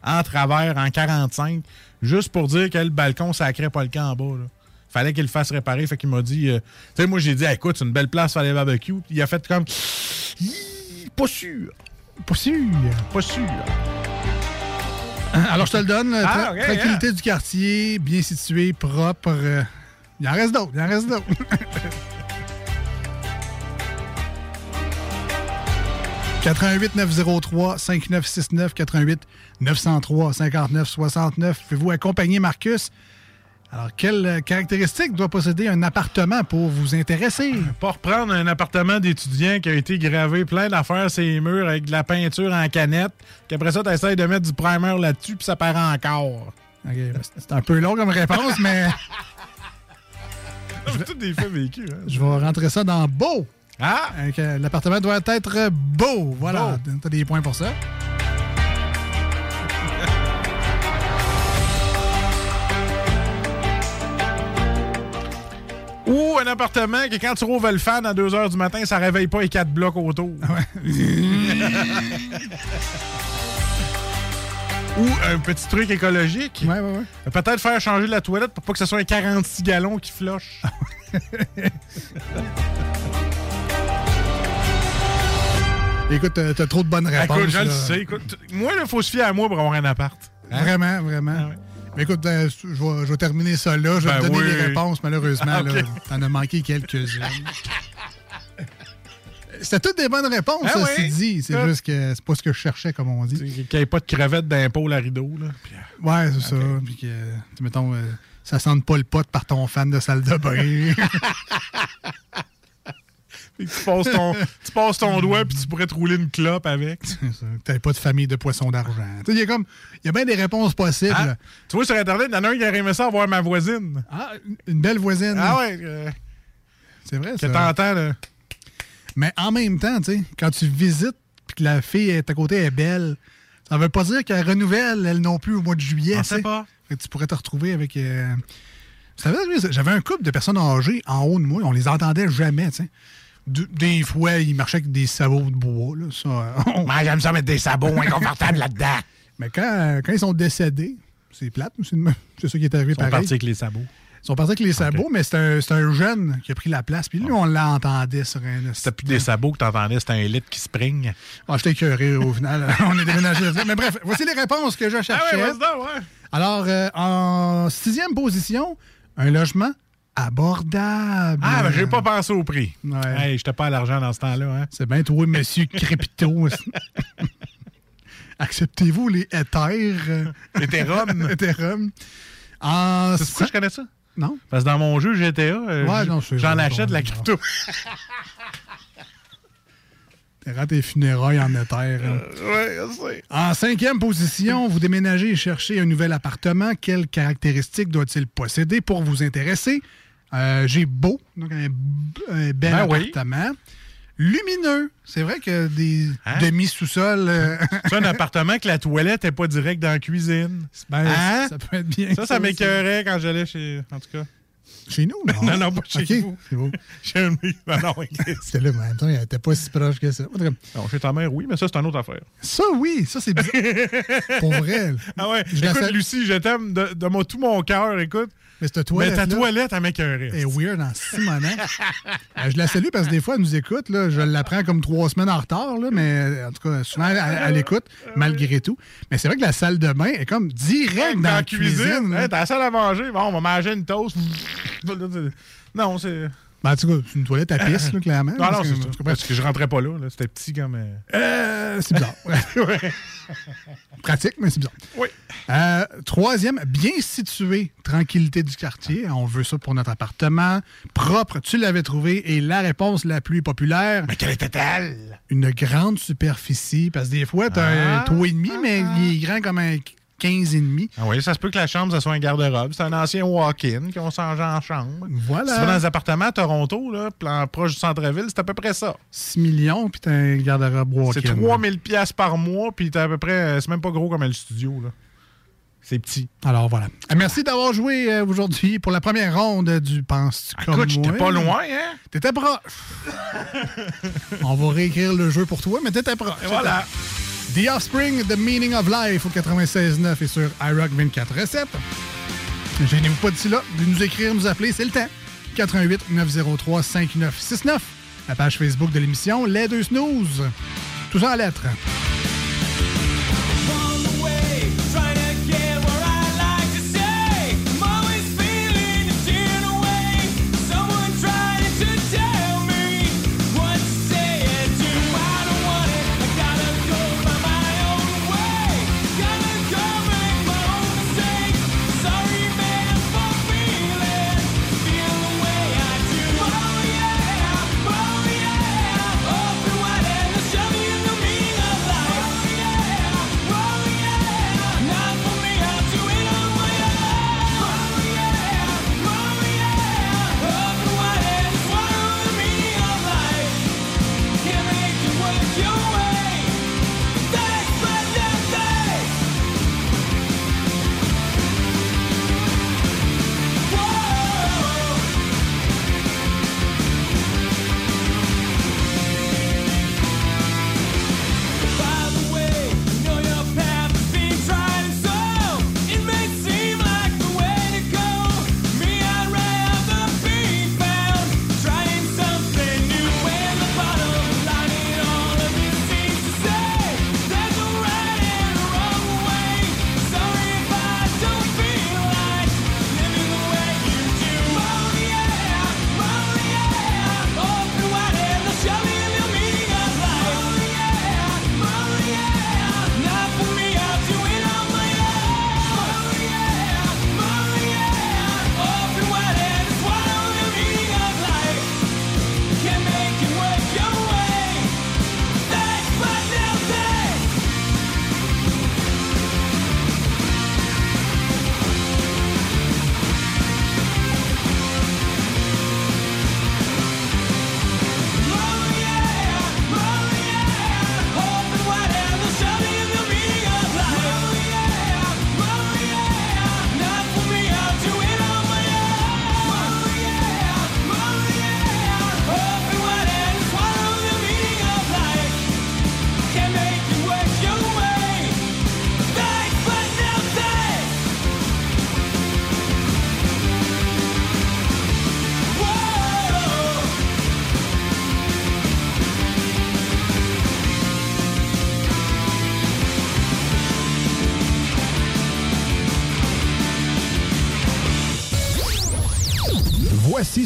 en travers, en 45, juste pour dire que le balcon sacrait pas le camp en bas. Là. Fallait qu'il le fasse réparer. Fait qu'il m'a dit. euh, tu sais, moi, j'ai dit, écoute, c'est une belle place pour aller barbecue. Il a fait comme. Pas sûr. Pas sûr. Pas sûr. Alors, je te le donne. Ah, tranquillité du quartier, bien situé, propre. euh, Il en reste d'autres. Il en reste d'autres. « 88 903 5969 88 903 59 69. Pouvez-vous accompagner Marcus? Alors, quelle euh, caractéristique doit posséder un appartement pour vous intéresser? Pas reprendre un appartement d'étudiant qui a été gravé plein d'affaires sur les murs avec de la peinture en canette, qu'après ça, tu essaies de mettre du primer là-dessus, puis ça paraît encore. OK, ben, c'est un peu long comme réponse, mais C'est tous des faits vécus. Hein? je vais rentrer ça dans beau. Ah! Euh, L'appartement doit être beau. Voilà, t'as des points pour ça. Ou un appartement que quand tu rouvres le fan à 2 h du matin, ça réveille pas les quatre blocs autour. Ou un petit truc écologique. Ouais, ouais, ouais. Peut-être faire changer la toilette pour pas que ce soit un 46 gallons qui floche. Écoute, t'as t'as trop de bonnes réponses. Écoute, je le sais. Écoute, moi, il faut se fier à moi pour avoir un appart. Hein? Vraiment, vraiment. Mais écoute, euh, je vais, je vais terminer ça là. Je vais Ben te donner oui. les réponses, malheureusement. Ah, là. ok. T'en as manqué quelques-unes. C'était toutes des bonnes réponses, Ah ça, oui. dit. C'est Ah. juste que c'est pas ce que je cherchais, comme on dit. Qu'il n'y ait pas de crevettes d'impôt à rideau. Là. Puis, euh, Ouais, c'est ça. Puis que, mettons, euh, ça sente pas le pot par ton fan de salle de bain. tu passes ton, tu passes ton doigt puis tu pourrais te rouler une clope avec. T'avais pas de famille de poissons d'argent. Il y a comme, il y a bien des réponses possibles. Ah, tu vois, sur Internet, il y en a un qui aurait aimé ça avoir ma voisine. Ah, une belle voisine. Ah ouais. euh, C'est vrai, que ça. t'entends, là. Mais en même temps, tu sais, quand tu visites puis que la fille est à côté est belle, ça veut pas dire qu'elle renouvelle, elle non plus, au mois de juillet. Tu sais. pas. Fait que tu pourrais te retrouver avec. euh, Vous savez, j'avais un couple de personnes âgées en haut de moi, on les entendait jamais, tu sais. De- Des fois, ils marchaient avec des sabots de bois. Là, ça, euh, Moi, j'aime ça mettre des sabots inconfortables là-dedans. Mais quand, quand ils sont décédés, c'est plate, c'est ça qui est arrivé Ils sont pareil. partis avec les sabots. Ils sont partis avec les sabots, mais c'est un, un jeune qui a pris la place. Puis lui, on l'entendait sur un. C'était plus des sabots que t'entendais, c'était un lit qui spring. Ah, j'étais écœuré au final. on est déménagé. Mais bref, voici les réponses que je cherchais. Ah ouais. Alors, euh, en sixième position, un logement abordable. Ah, ben, j'ai pas pensé au prix. Ouais. Hey, j'étais pas à l'argent dans ce temps-là. Hein? C'est bien toi, monsieur Crépito. Acceptez-vous les éthers? euh, Ethereum. Ethereum. En C'est pourquoi je connais ça? Non. Parce que dans mon jeu GTA, euh, Ouais, j'en achète de la crypto. T'es tes funérailles en éther. hein. ouais, je sais. En cinquième position, vous déménagez et cherchez un nouvel appartement. Quelles caractéristiques doit-il posséder pour vous intéresser? Euh, J'ai beau, donc un, un bel Ben oui. appartement. Lumineux. C'est vrai que des Hein? demi-sous-sols. euh, C'est un appartement que la toilette n'est pas direct dans la cuisine. ben, Hein? Ça peut être bien. Ça, ça m'écœurait quand j'allais chez. En tout cas. Chez nous, non? Non, non, pas chez Ok, vous. Chez un Ah non, oui. C'était là, mais en même temps, il n'était pas si proche que ça. Non, chez ta mère, oui, mais ça, c'est une autre affaire. Ça, oui, ça, c'est bien. Pour vrai. Ah ouais. Je écoute, Lucie, je t'aime de, de tout mon cœur, écoute. Mais cette Mais toilette. ta toilette, elle m'écœurait. est weird en Simonin. Euh, je la salue parce que des fois, elle nous écoute. Là, je l'apprends comme trois semaines en retard, là, mais en tout cas, souvent, elle, elle écoute, malgré tout. Mais c'est vrai que la salle de bain est comme direct dans, la cuisine. t'as la salle à manger. Bon, on va manger une toast. non, c'est. Ben, en tout cas, c'est une toilette à pisse, là, clairement. Non, non, Parce c'est que- parce je rentrais pas là. là. C'était petit comme. euh, Euh, c'est bizarre. ouais. Pratique, mais c'est bizarre. Oui. Euh, troisième, bien situé. Tranquillité du quartier. On veut ça pour notre appartement. Propre, tu l'avais trouvé. Et la réponse la plus populaire. Mais quelle était-elle? Une grande superficie. Parce que des fois, t'as Ah. un toit et demi, mais il est grand comme un 15,5. Ah oui, ça se peut que la chambre, ça soit un garde-robe. C'est un ancien walk-in qu'on s'en en chambre. Voilà. Si tu vas dans les appartements à Toronto, là, plan proche du centre-ville, c'est à peu près ça. 6 millions, puis t'as un garde-robe walk-in. C'est 3000 pièces par mois, puis t'as à peu près... C'est même pas gros comme le studio, là. C'est petit. Alors voilà. Euh, Merci d'avoir joué euh, aujourd'hui pour la première ronde du Penses-tu comme Écoute, j'étais moi? pas loin, hein? T'étais proche. On va réécrire le jeu pour toi, mais t'étais proche. Et voilà. The Offspring, The Meaning of Life au 96.9 et sur iRock 24.7. Gênez-vous pas d'ici là, de nous écrire, nous appeler, c'est le temps. 88 903 5969. La page Facebook de l'émission Les Deux Snooze. Tout ça en lettres.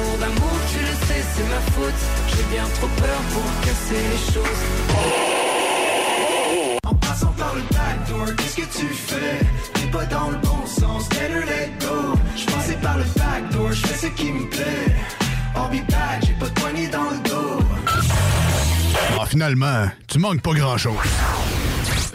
Amour d'amour, tu le sais, c'est ma faute. J'ai bien trop peur pour casser les choses. En passant par le backdoor, qu'est-ce que tu fais? T'es pas dans le bon sens, better let go. Je passais par le backdoor, je fais ce qui me plaît. Be back, j'ai pas de poignée dans le dos. Ah, finalement, tu manques pas grand-chose.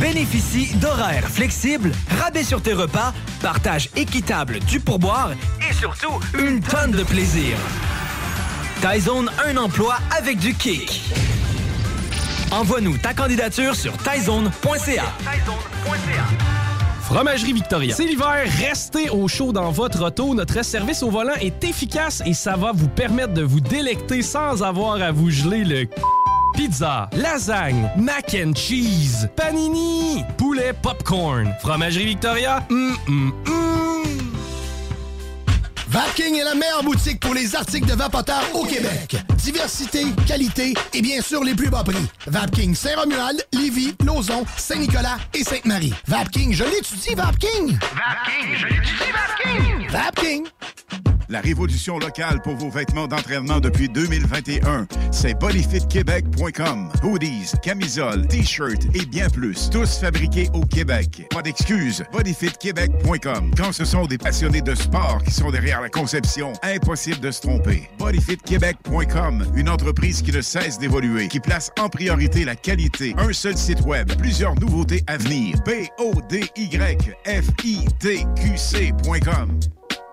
Bénéficie d'horaires flexibles, rabais sur tes repas, partage équitable du pourboire et surtout une tonne de plaisir. Tyzone, un emploi avec du kick. Envoie-nous ta candidature sur tyzone.ca. Fromagerie Victoria. C'est l'hiver, restez au chaud dans votre auto. Notre service au volant est efficace et ça va vous permettre de vous délecter sans avoir à vous geler le Pizza, lasagne, mac and cheese, panini, poulet popcorn, fromagerie Victoria, hum, hum, hum. Vapking est la meilleure boutique pour les articles de vapoteurs au Québec. Diversité, qualité et bien sûr les plus bas prix. Vapking Saint-Romuald, Lévis, Lauson, Saint-Nicolas et Sainte-Marie. Vapking, je l'étudie, Vapking! Vapking, je l'étudie, Vapking! Vapking! La révolution locale pour vos vêtements d'entraînement depuis 2021, c'est bodyfitquebec.com. Hoodies, camisoles, t-shirts et bien plus, tous fabriqués au Québec. Pas d'excuses, bodyfitquebec.com. Quand ce sont des passionnés de sport qui sont derrière la conception, impossible de se tromper. bodyfitquebec.com, une entreprise qui ne cesse d'évoluer, qui place en priorité la qualité. Un seul site web, plusieurs nouveautés à venir. B O D Y F I T Q C.com.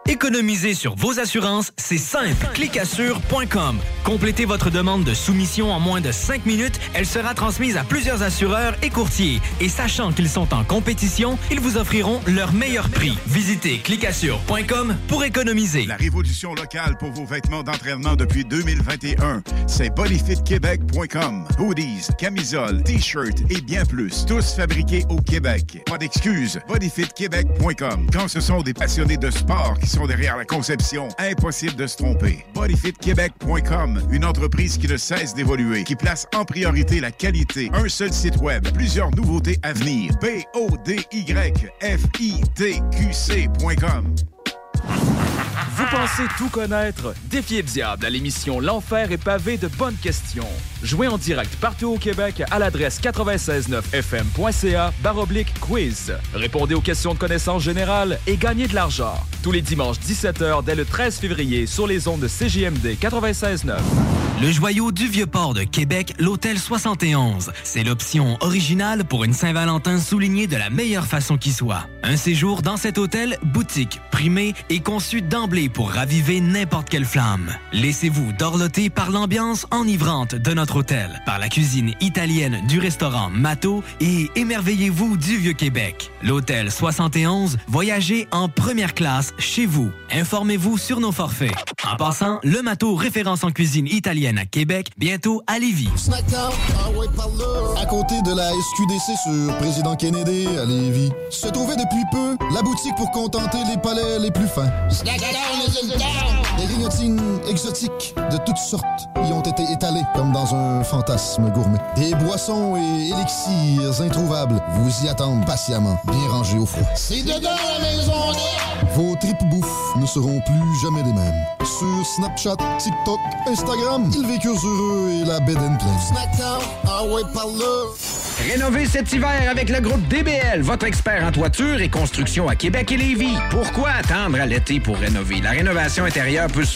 Économiser sur vos assurances, c'est simple. Clicassure.com. Complétez votre demande de soumission en moins de 5 minutes. Elle sera transmise à plusieurs assureurs et courtiers. Et sachant qu'ils sont en compétition, ils vous offriront leur meilleur prix. Visitez clicassure.com pour économiser. La révolution locale pour vos vêtements d'entraînement depuis 2021, c'est bodyfitquebec.com. Hoodies, camisoles, t-shirts et bien plus, tous fabriqués au Québec. Pas d'excuses, bodyfitquebec.com. Quand ce sont des passionnés de sport qui sont derrière la conception, impossible de se tromper. bodyfitquebec.com, une entreprise qui ne cesse d'évoluer, qui place en priorité la qualité. Un seul site web, plusieurs nouveautés à venir. B Vous pensez tout connaître? Défiez le diable à l'émission L'Enfer est pavé de bonnes questions. Jouez en direct partout au Québec à l'adresse 969fm.ca baroblique quiz. Répondez aux questions de connaissances générales et gagnez de l'argent. Tous les dimanches 17h dès le 13 février sur les ondes de CJMD 96.9. Le joyau du Vieux-Port de Québec, l'Hôtel 71. C'est l'option originale pour une Saint-Valentin soulignée de la meilleure façon qui soit. Un séjour dans cet hôtel, boutique, primé et conçu d'emblée pour raviver n'importe quelle flamme. Laissez-vous dorloter par l'ambiance enivrante de notre hôtel, par la cuisine italienne du restaurant Mato et émerveillez-vous du Vieux-Québec. L'Hôtel 71, voyagez en première classe chez vous. Informez-vous sur nos forfaits. En passant, le Mato référence en cuisine italienne à Québec, bientôt à Lévis. Snackdown, ah. À côté de la SQDC sur Président Kennedy à Lévis, se trouvait depuis peu la boutique pour contenter les palais les plus fins. Des exotiques de toutes sortes y ont été étalées comme dans un fantasme gourmet. Des boissons et élixirs introuvables vous y attendent patiemment, bien rangés au froid. C'est dedans la maison Vos tripes bouffe ne seront plus jamais les mêmes. Sur Snapchat, TikTok, Instagram, ils vécurent heureux et la bed and pleine. Snackdown, ah. Rénovez cet hiver avec le groupe DBL, votre expert en toiture et construction à Québec et Lévis. Pourquoi attendre à l'été pour rénover? La rénovation intérieure peut se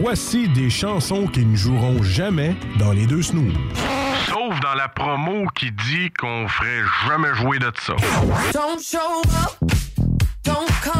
Voici des chansons qui ne joueront jamais dans les deux snooze. Sauf dans la promo qui dit qu'on ferait jamais jouer de ça. Don't show up, don't come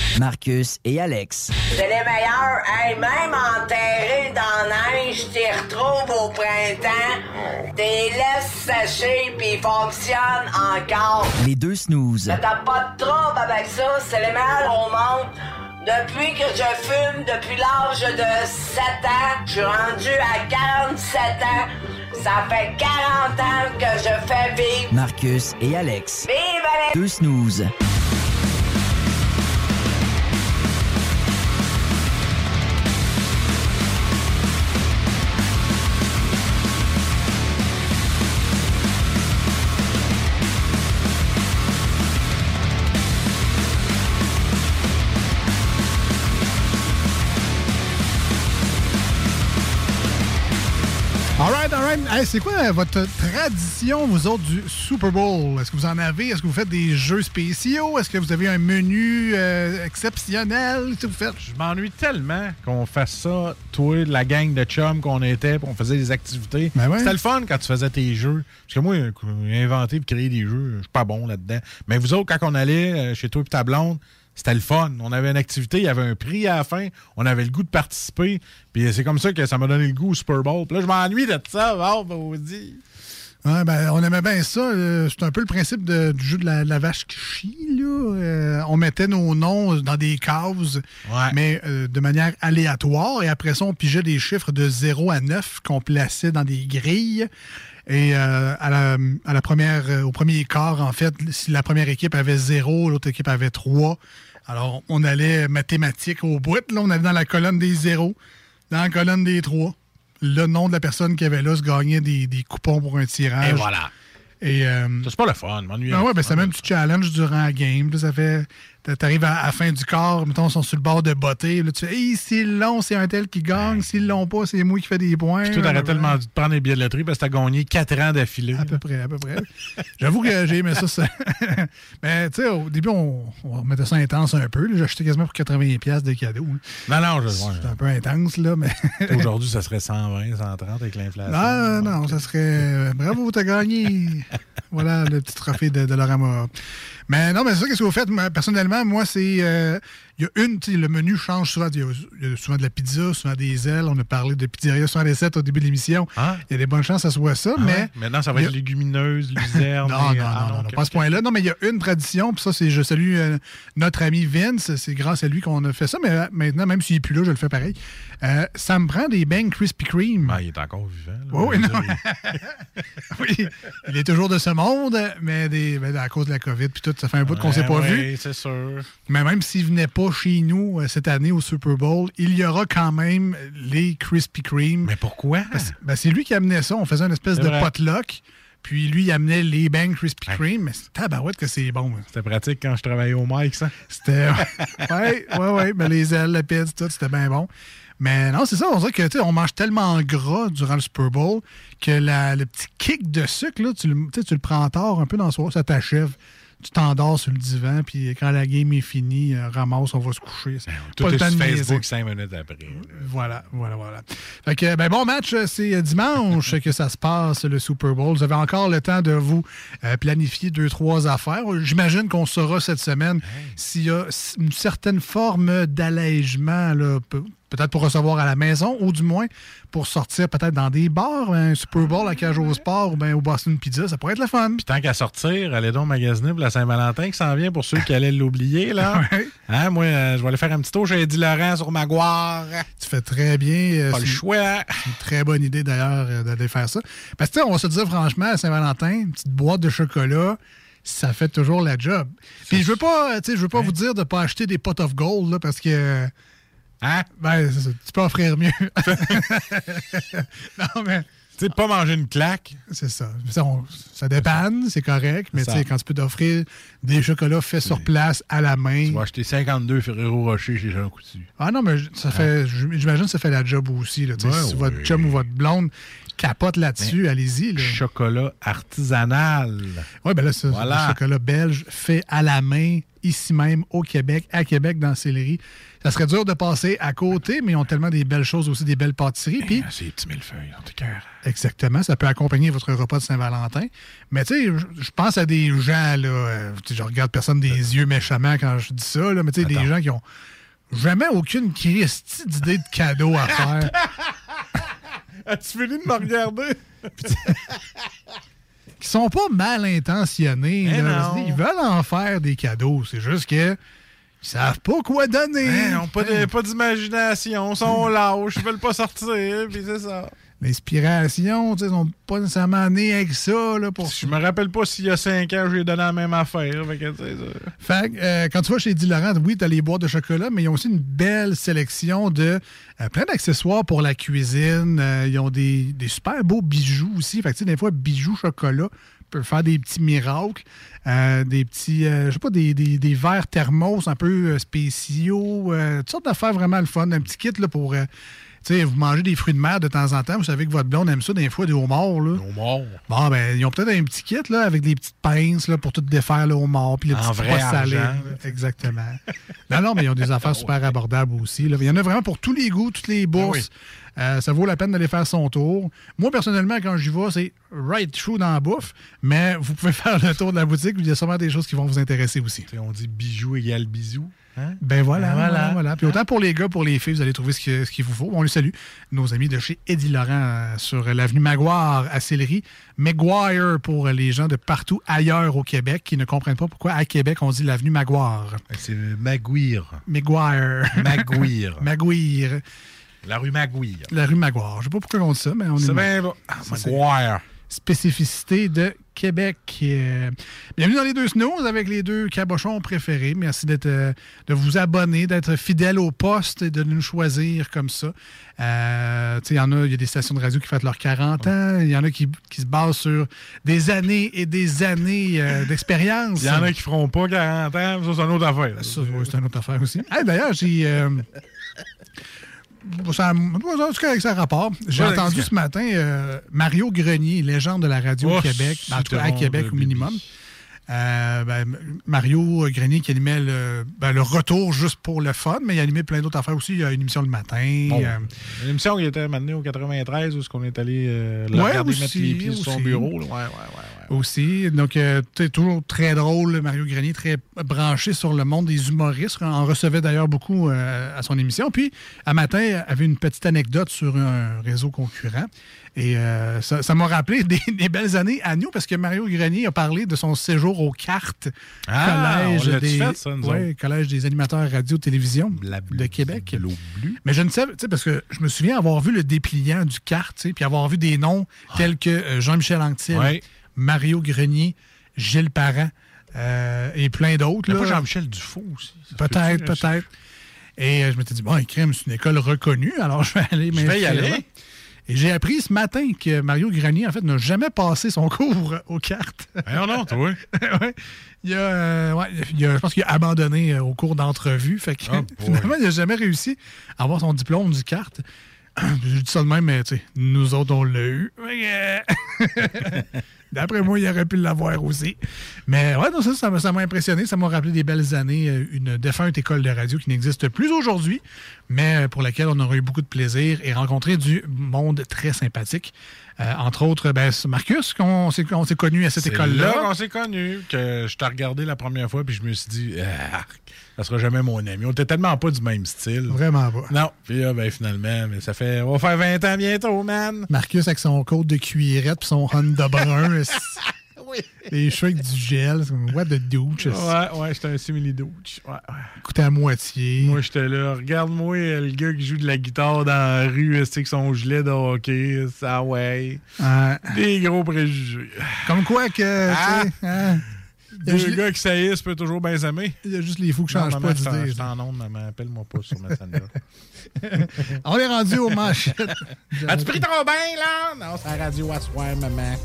Marcus et Alex. C'est les meilleurs. Hey, même enterrés dans la neige, t'y retrouves au printemps. T'es laisses sécher puis ils fonctionnent encore. Les deux snooze. T'as pas de trouble avec ça. C'est les meilleurs au monde. Depuis que je fume, depuis l'âge de 7 ans, je suis rendu à 47 ans. Ça fait 40 ans que je fais vivre. Marcus et Alex. Vive les... Deux snooze. Hey, c'est quoi votre tradition, vous autres, du Super Bowl? Est-ce que vous en avez? Est-ce que vous faites des jeux spéciaux? Est-ce que vous avez un menu euh, exceptionnel? Qu'est-ce que vous faites? Je m'ennuie tellement qu'on fasse ça, toi, la gang de chums qu'on était, puis on faisait des activités. Ben ouais. C'était le fun quand tu faisais tes jeux. Parce que moi, euh, inventer et créer des jeux, je suis pas bon là-dedans. Mais vous autres, quand on allait euh, chez toi et ta blonde, c'était le fun. On avait une activité, il y avait un prix à la fin, on avait le goût de participer. Puis c'est comme ça que ça m'a donné le goût au Super Bowl. Puis là, je m'ennuie de ça. Oh, ben, on dit. Ouais, ben, on aimait bien ça. euh, C'est un peu le principe de- du jeu de la, de la vache qui chie. Là. Euh, on mettait nos noms dans des cases, mais euh, de manière aléatoire. Et après ça, on pigeait des chiffres de 0 à 9 qu'on plaçait dans des grilles. Et euh, à, la, à la première, euh, au premier quart, en fait, si la première équipe avait 0, l'autre équipe avait 3. Alors, on allait mathématiques au bout. Là, on allait dans la colonne des 0, dans la colonne des 3 le nom de la personne qui avait là se gagnait des, des coupons pour un tirage. Et voilà. Et, euh, C'est pas le fun, m'ennuie. ben ouais, ben c'est même du challenge durant la game. Là, ça fait. T'a- T'arrives à, la fin du quart, mettons, ils sont sur le bord de botter. Là, tu fais, hey, s'ils l'ont, c'est un tel qui gagne. S'ils l'ont pas, c'est moi qui fais des points. Puis toi, t'aurais tellement dû te prendre des billets de loterie parce que t'as gagné 4 ans d'affilée. À peu près, à peu près. J'avoue que j'ai aimé ça. ça. Mais tu sais, au début, on, on mettait ça intense un peu. J'ai acheté quasiment pour 80$ de cadeaux. Non, non, je C'est un peu intense, là, mais. Aujourd'hui, ça serait 120, 130 avec l'inflation. Non, non, ça serait. euh, Bravo, t'as gagné. voilà le petit trophée de Dollarama. Mais non, mais c'est ça, qu'est-ce que vous faites? Personnellement, moi, c'est. euh, Il y a une, le menu change souvent. Il y, a, souvent de la pizza, souvent des ailes. On a parlé de pizzeria 67 au début de l'émission. Il y a des bonnes chances que ça soit ça, Ah mais. ouais? Maintenant, ça va a- être légumineuse, luzerne. non, et- non, ah, non, non, ok, pas à ce point-là. Non, mais il y a une tradition, puis ça, c'est je salue euh, notre ami Vince. C'est grâce à lui qu'on a fait ça, mais euh, maintenant, même s'il n'est plus là, je le fais pareil. Euh, ça me prend des bangs Krispy Kreme. Ah, il est encore vivant. là. Oui, non. oui, il est toujours de ce monde, mais des, ben, à cause de la COVID, puis tout, ça fait un bout qu'on ne s'est Ouais, pas ouais, vu. c'est sûr. Mais même s'il venait pas chez nous euh, cette année au Super Bowl, il y aura quand même les Krispy Kreme. Mais pourquoi? Ben, c'est lui qui amenait ça. On faisait une espèce de potluck. Puis lui, il amenait les bangs Krispy Kreme. Mais c'est tabarouette que c'est bon. hein. C'était pratique quand je travaillais au Mike, ça. C'était. ouais, ouais, ouais. Mais les ailes, la pizza, tout, c'était bien bon. Mais non, c'est ça. On dirait que, on mange tellement gras durant le Super Bowl que la- le petit kick de sucre, là, tu, le, tu le prends tard un peu dans le soir, ça t'achève. Tu t'endors sur le divan, puis quand la game est finie, euh, ramasse, on va se coucher. Ben Tout pas le est temps sur de niaiser. Facebook cinq minutes après. Voilà, voilà, voilà. Fait que, ben, bon match, euh, c'est euh, dimanche que ça se passe, le Super Bowl. Vous avez encore le temps de vous planifier deux, trois affaires. J'imagine qu'on saura cette semaine s'il y a une certaine forme d'allègement, là, peut-être pour recevoir à la maison, ou du moins pour sortir peut-être dans des bars, un Super Bowl à Cage au Sport ou bien au Boston Pizza. Ça pourrait être le fun. Puis tant qu'à sortir, allez donc magasiner pour la Saint-Valentin qui s'en vient pour ceux qui allaient l'oublier, là. Hein, moi, euh, je vais aller faire un petit tour chez Eddie Laurent sur Maguire. Tu fais très bien. euh, Pas le c'est- choix. C'est une très bonne idée d'ailleurs euh, d'aller faire ça. Parce que tu sais, on va se dire franchement, à Saint-Valentin, une petite boîte de chocolat, ça fait toujours la job. Puis je veux pas, tu sais, je veux pas vous dire de pas acheter des pot of gold là, parce que. Hein? Ben, c'est ça, tu peux offrir mieux. non, mais. Tu sais, pas manger une claque. C'est ça. Ça, on- ça dépanne, c'est correct, mais tu sais, quand tu peux t'offrir des chocolats faits sur place à la main. Tu vas acheter 52 Ferrero Rocher chez Jean Coutu. Ah non, mais ça fait, j'imagine que ça fait la job aussi. Là, Ouais, si votre chum ou votre blonde capotent là-dessus, allez-y. là. Chocolat artisanal. Oui, ben là, c'est Voilà. chocolat belge fait à la main, ici même, au Québec, à Québec, dans Céleri. Ça serait dur de passer à côté, mais ils ont tellement des belles choses aussi, des belles pâtisseries. Puis, C'est les petits millefeuilles, en tout cas. exactement, ça peut accompagner votre repas de Saint-Valentin. Mais tu sais, je- pense à des gens, là, euh, je regarde personne des yeux méchamment quand je dis ça, là, mais tu sais, des gens qui ont jamais aucune Christie d'idée de cadeau à faire. As-tu fini de me regarder? Qui sont pas mal intentionnés. Là. Ils veulent en faire des cadeaux. C'est juste que ils savent pas quoi donner. Ils n'ont pas d'imagination, ils sont lâches, ils veulent pas sortir, puis c'est ça. L'inspiration, tu sais, ils sont pas nécessairement nés avec ça. Là, pour... Je me rappelle pas s'il y a 5 ans, je lui ai donné la même affaire. Fait que, Fait que, euh, quand tu vas chez Di Laurent, oui, tu as les boîtes de chocolat, mais ils ont aussi une belle sélection de euh, plein d'accessoires pour la cuisine. Euh, ils ont des, des super beaux bijoux aussi. Fait que, tu sais, des fois, bijoux chocolat peut faire des petits miracles. Euh, des petits, je sais pas, des, des, des verres thermos un peu spéciaux. toutes sortes d'affaires vraiment le fun. Un petit kit là, pour. Sais, vous mangez des fruits de mer de temps en temps. Vous savez que votre blonde aime ça, des fois, des homards. Là. Homards. Bon, ben, ils ont peut-être un petit kit là, avec des petites pinces là, pour tout défaire le homard. Puis les En petits vrai argent, Exactement. non, non, mais ils ont des affaires super abordables aussi. là. Il y en a vraiment pour tous les goûts, toutes les bourses. Euh, ça vaut la peine d'aller faire son tour. Moi, personnellement, quand j'y vais, c'est right true dans la bouffe, mais vous pouvez faire le tour de la boutique. Il y a sûrement des choses qui vont vous intéresser aussi. on dit bijoux égale bisous. Hein? Ben voilà, Ben voilà. voilà, voilà. Puis autant pour les gars, pour les filles, vous allez trouver ce que- ce qu'il vous faut. On les salue. Nos amis de chez Eddie Laurent euh, sur l'avenue Maguire à Sillery. Maguire pour les gens de partout ailleurs au Québec qui ne comprennent pas pourquoi à Québec on dit l'avenue Maguire. C'est Maguire. Maguire. Maguire. Maguire. La rue Maguire. La rue Maguire. Je sais pas pourquoi on dit ça, mais on est. C'est. Ah, Maguire. Spécificité de Québec. Euh, bienvenue dans les deux snooze avec les deux cabochons préférés. Merci d'être, euh, de vous abonner, d'être fidèle au poste et de nous choisir comme ça. Euh, il y en a, il y a des stations de radio qui fêtent leurs 40 ans. Il y en a qui, qui se basent sur des années et des années d'expérience. Il y en a qui feront pas 40 ans, ça, c'est une autre affaire. Ça, oui, c'est une autre affaire aussi. Hey, D'ailleurs, j'ai. Ça, en tout cas, avec ça rapport. J'ai Ouais, entendu ce matin euh, Mario Grenier, légende de la radio Oh, au Québec, en tout cas à Québec au minimum. Euh, ben, Mario Grenier qui animait le, ben, le retour juste pour le fun, mais il animait plein d'autres affaires aussi. Il y a une émission le matin. Bon. euh, Une émission qui était maintenue au 93, où est-ce qu'on est allé euh, Ouais, regarder aussi, mettre les pieds sur son bureau. là. Ouais, ouais, ouais. ouais. Aussi. Donc, euh, tu toujours très drôle, Mario Grenier, très branché sur le monde des humoristes. On en recevait d'ailleurs beaucoup euh, à son émission. Puis, à matin, avait une petite anecdote sur un réseau concurrent. Et euh, ça m'a rappelé des, des belles années à nous parce que Mario Grenier a parlé de son séjour aux cartes. Ah, collège, on des, fait, ça, nous ouais, collège des animateurs radio-télévision de Québec. Mais je ne sais, parce que je me souviens avoir vu le dépliant du carte, puis avoir vu des noms tels que euh, Jean-Michel Anctil, Ouais. Mario Grenier, Gilles Parent euh, et plein d'autres. Pas Jean-Michel Dufault aussi. Peut-être, peut-être. Et euh, je m'étais dit, bon, crème, c'est une école reconnue, alors je vais aller Je vais y aller. là. Et j'ai appris ce matin que Mario Grenier, en fait, n'a jamais passé son cours aux cartes. Voyons donc, toi. Ouais. Il a, euh, ouais, il a- je pense qu'il a abandonné au cours d'entrevue. Fait que, Oh finalement, il n'a jamais réussi à avoir son diplôme du carte. Je dis ça de même, mais tu sais, nous autres, on l'a eu. D'après moi, il aurait pu l'avoir aussi. Mais ouais, non, ça, ça m'a- ça m'a impressionné. Ça m'a rappelé des belles années. euh, Une défunte école de radio qui n'existe plus aujourd'hui, mais pour laquelle on aurait eu beaucoup de plaisir et rencontré du monde très sympathique. Euh, entre autres, ben, Marcus, qu'on s'est qu'on s'est connu à cette école-là. là qu'on s'est connus, que je t'ai regardé la première fois, puis je me suis dit, ah, ça sera jamais mon ami. On était tellement pas du même style. Vraiment pas. Non. Puis là, ben, finalement, mais ça fait. On va faire 20 ans bientôt, man. Marcus avec son côte de cuirette puis son Honda brun. Les cheveux avec du gel. c'est comme, What the douche. Ouais, ouais, j'étais un simili-douche. Ouais, à moitié. Moi, j'étais là. Regarde-moi, le gars qui joue de la guitare dans la rue, c'est avec son gilet de hockey. Ça, ouais. Ouais. Des gros préjugés. Comme quoi que. Ah! hein, Deux juste- gars qui saillissent peut toujours bien s'aimer. Il y a juste les fous qui changent pas d'idée. Je t'en onde, maman. Appelle-moi pas sur Messenger. On est rendu au manchettes. As-tu pris ton bain, là? Non, c'est la radio à soir, maman.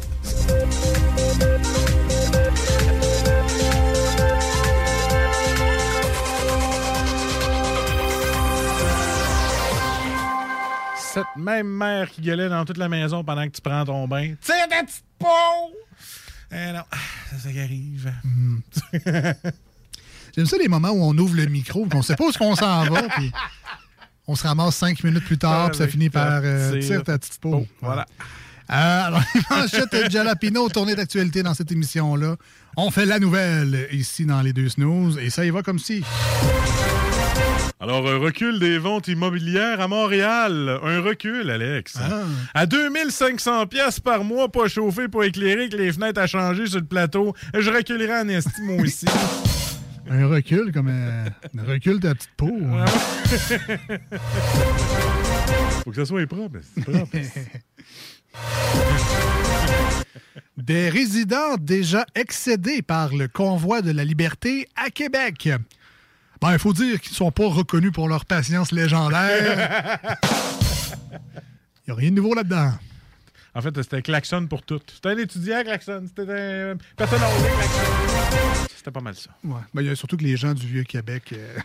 cette même mère qui gueulait dans toute la maison pendant que tu prends ton bain. Tire ta petite peau! Eh non, c'est ça qui arrive. J'aime ça les moments où on ouvre le micro, qu'on sait pas où est-ce qu'on s'en va, puis on se ramasse cinq minutes plus tard, puis ça Avec finit par euh, petite- tire ta petite peau. Voilà. Euh, alors, les manchettes de Jalapino, tournée d'actualité dans cette émission-là. On fait la nouvelle ici dans les deux snooze, et ça y va comme si. Alors, un recul des ventes immobilières à Montréal. Un recul, Alex. À 2500 pièces par mois, pas chauffé, pas éclairé, que les fenêtres à changer sur le plateau. Je reculerai en estime aussi. Un recul, comme euh, un recul de ta petite peau. hein. Faut que ça soit propre. Des résidents déjà excédés par le convoi de la liberté à Québec. Ben, il faut dire qu'ils ne sont pas reconnus pour leur patience légendaire. Il n'y a rien de nouveau là-dedans. En fait, c'était klaxon pour tout. C'était un étudiant klaxon. C'était un personne âgée klaxon. C'était pas mal ça. Ouais. Ben, il y a surtout que les gens du Vieux-Québec. euh,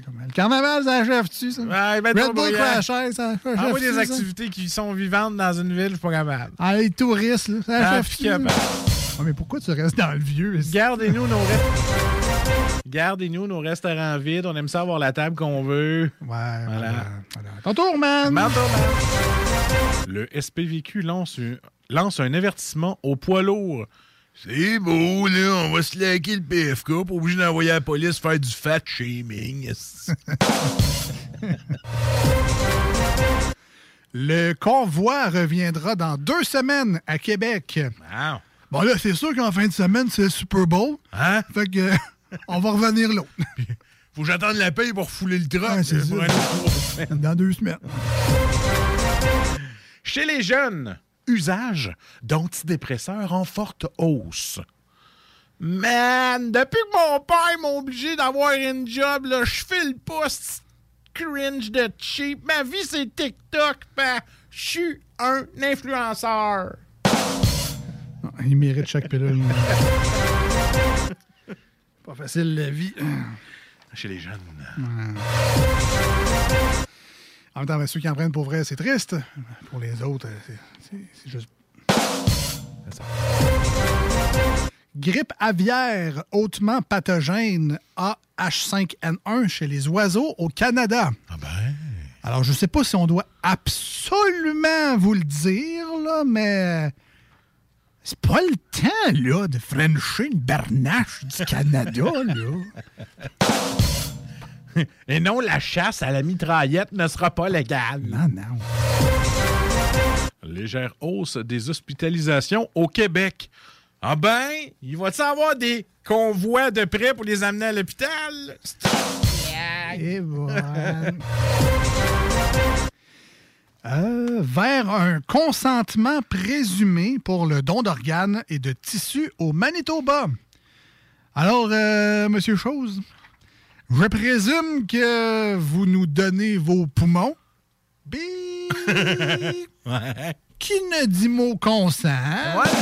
comme le carnaval, ça achève-tu, ça? Ouais, ben, Red Bull. Crasher, ça Ah oui, achève-tu, des ça? activités qui sont vivantes dans une ville, je suis pas capable. Ah, les touristes, là, ça Ah, achève-tu? Ouais, mais pourquoi tu restes dans le vieux? Gardez-nous nos restaurants. Gardez-nous nos restaurants vides. On aime ça avoir la table qu'on veut. Ouais, voilà. Ton tour, man! Ton tour, man. Le SPVQ lance lance un avertissement au poids lourd. C'est beau, là, on va se laquer le PFK pour obligé d'envoyer la police faire du fat shaming. Le convoi reviendra dans deux semaines à Québec. Bon, là, c'est sûr qu'en fin de semaine, c'est le Super Bowl. Hein? Fait que, euh, on va revenir là. Faut que j'attende la paye pour fouler le truck. Ouais, semaines. Dans deux semaines. Chez les jeunes, usage d'antidépresseurs en forte hausse. Man, depuis que mon père m'a obligé d'avoir une job, là, je file pas ce cringe de cheap. Ma vie, c'est TikTok, pis je suis un influenceur. Il mérite chaque pilule. Pas facile, la vie. Chez les jeunes. En même temps, ben, ceux qui en prennent pour vrai, c'est triste. Pour les autres, euh, c'est- juste. Grippe aviaire hautement pathogène AH5N1 chez les oiseaux au Canada. Alors, je ne sais pas si on doit absolument vous le dire, là, mais c'est pas le temps, là, de frencher une bernache du Canada, là. Et non, la chasse à la mitraillette ne sera pas légale. Non, non. Légère hausse des hospitalisations au Québec. Ah ben, il va-t-il avoir des convois de prêt pour les amener à l'hôpital? Et voilà. Euh, vers un consentement présumé pour le don d'organes et de tissus au Manitoba. Alors, euh, Monsieur Chose, je présume que vous nous donnez vos poumons. Bip! Qui ne dit mot consent? Voilà!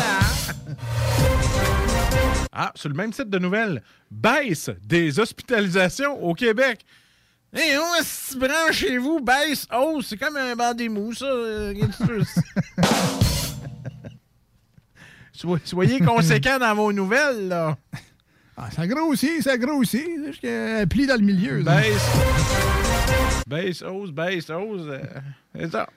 Ah, sur le même site de nouvelles, baisse des hospitalisations au Québec. Hé, où est-ce que tu branches chez vous? Baisse, hausse, c'est comme un banc des mous, ça. euh, Soyez conséquents dans vos nouvelles, là. Ah, ça grossit, ça grossit. Qu'elle plie dans le milieu. Baisse. Baisse, hausse, baisse, hausse. euh, c'est ça.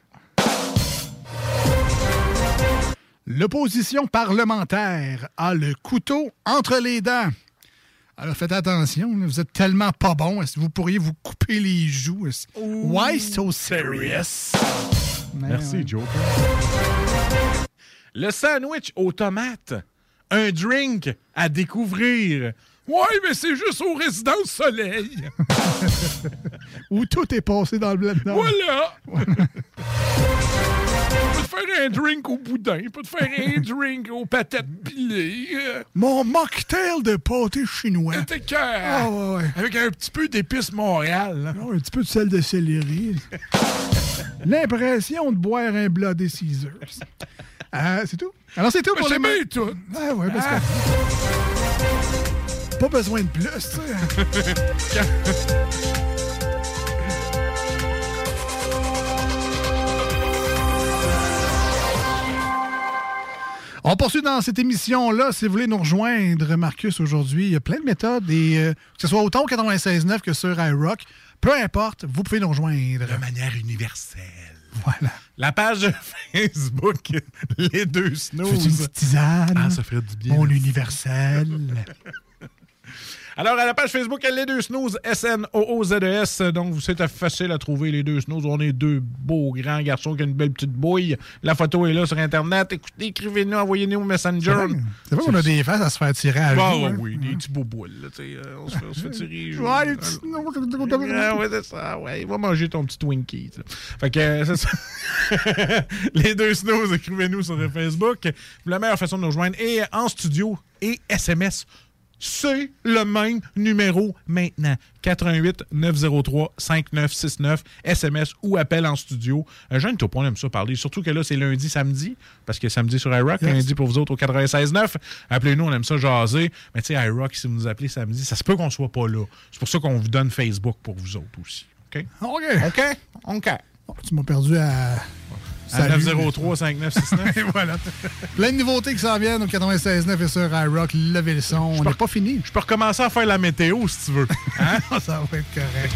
L'opposition parlementaire a le couteau entre les dents. Alors faites attention, là, vous êtes tellement pas bon, est-ce que vous pourriez vous couper les joues? Why so serious? Merci, ouais. Joker. Le sandwich aux tomates. Un drink à découvrir. Ouais, mais c'est juste aux résidences soleil. Où tout est passé dans le bled nord. Voilà. peut te faire un drink au boudin, peut te faire un drink aux patates pilées. euh, Mon mocktail de pâté chinois. T'es. Ah, ouais, ouais. Avec un petit peu d'épices Montréal. Non, un petit peu de sel de céleri. L'impression de boire un Bloody Caesars. Euh, c'est tout? Alors, c'est tout Ben, pour c'est les... bien tout. Ah, ouais, parce que... Pas besoin de plus, tu sais. On poursuit dans cette émission-là. Si vous voulez nous rejoindre, Marcus, aujourd'hui, il y a plein de méthodes, et, euh, que ce soit autant au 96.9 que sur iRock. Peu importe, vous pouvez nous rejoindre. De manière universelle. Voilà. La page Facebook, les deux snooze. Fais une petite tisane? Ah, ça ferait du bien. Mon universel. Alors, à la page Facebook, les deux snooze, S-N-O-O-Z-E-S. E Donc, c'est facile à trouver, les deux snooze. On est deux beaux grands garçons qui ont une belle petite bouille. La photo est là sur Internet. Écoutez, écrivez-nous, envoyez-nous au Messenger. C'est vrai qu'on a des faces à se faire tirer à Ah, ouais, hein. oui, des petits beaux boules. là, euh, on, se fait, on se fait tirer. Ouais, les petits- ouais, c'est ça. Ouais, va manger ton petit Twinkie. Fait que, euh, c'est ça. Les deux snooze, écrivez-nous sur Facebook. La meilleure façon de nous rejoindre est en studio et SMS. C'est le même numéro maintenant. 88 903 5969 SMS ou appel en studio. Euh, Jeanne Taupon on aime ça parler. Surtout que là, c'est lundi, samedi, parce que samedi sur iRock, Yes. lundi pour vous autres au 96.9. Appelez-nous, on aime ça jaser. Mais tu sais, iRock, si vous nous appelez samedi, ça se peut qu'on soit pas là. C'est pour ça qu'on vous donne Facebook pour vous autres aussi. OK? OK. OK? OK. Tu m'as perdu à. À Salut. 903 5969. Et voilà. Plein de nouveautés qui s'en viennent au 96.9 et sur iRock. Levez le son. On n'est pas fini. Je peux recommencer à faire la météo si tu veux. Hein? Ça va être correct.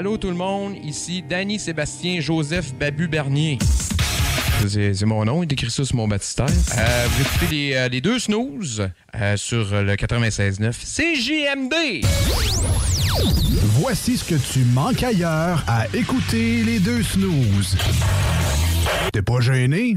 Allô tout le monde, ici Danny Sébastien Joseph Babu Bernier. C'est mon nom, il écrit ça sur mon baptistère. Euh, vous écoutez les, euh, les deux snooze euh, sur le 96.9 CJMD. Voici ce que tu manques ailleurs à écouter les deux snooze. T'es pas gêné?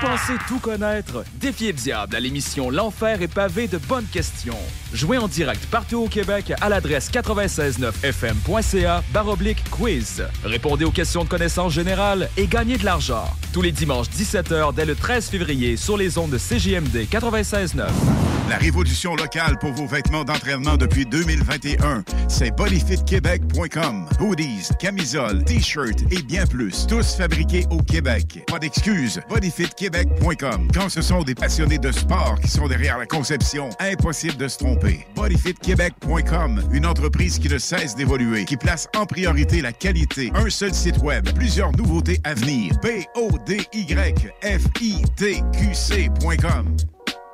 Pensez tout connaître? Défiez le diable à l'émission L'Enfer est pavé de bonnes questions. Jouez en direct partout au Québec à l'adresse 969fm.ca baroblique quiz. Répondez aux questions de connaissance générale et gagnez de l'argent. Tous les dimanches 17h dès le 13 février sur les ondes de CJMD 96.9. La révolution locale pour vos vêtements d'entraînement depuis 2021, c'est bodyfitquebec.com. Hoodies, camisoles, t-shirts et bien plus, tous fabriqués au Québec. Pas d'excuses, Quand ce sont des passionnés de sport qui sont derrière la conception, impossible de se tromper. bodyfitquebec.com, une entreprise qui ne cesse d'évoluer, qui place en priorité la qualité. Un seul site web, plusieurs nouveautés à venir. B O D Y F I T Q C.com.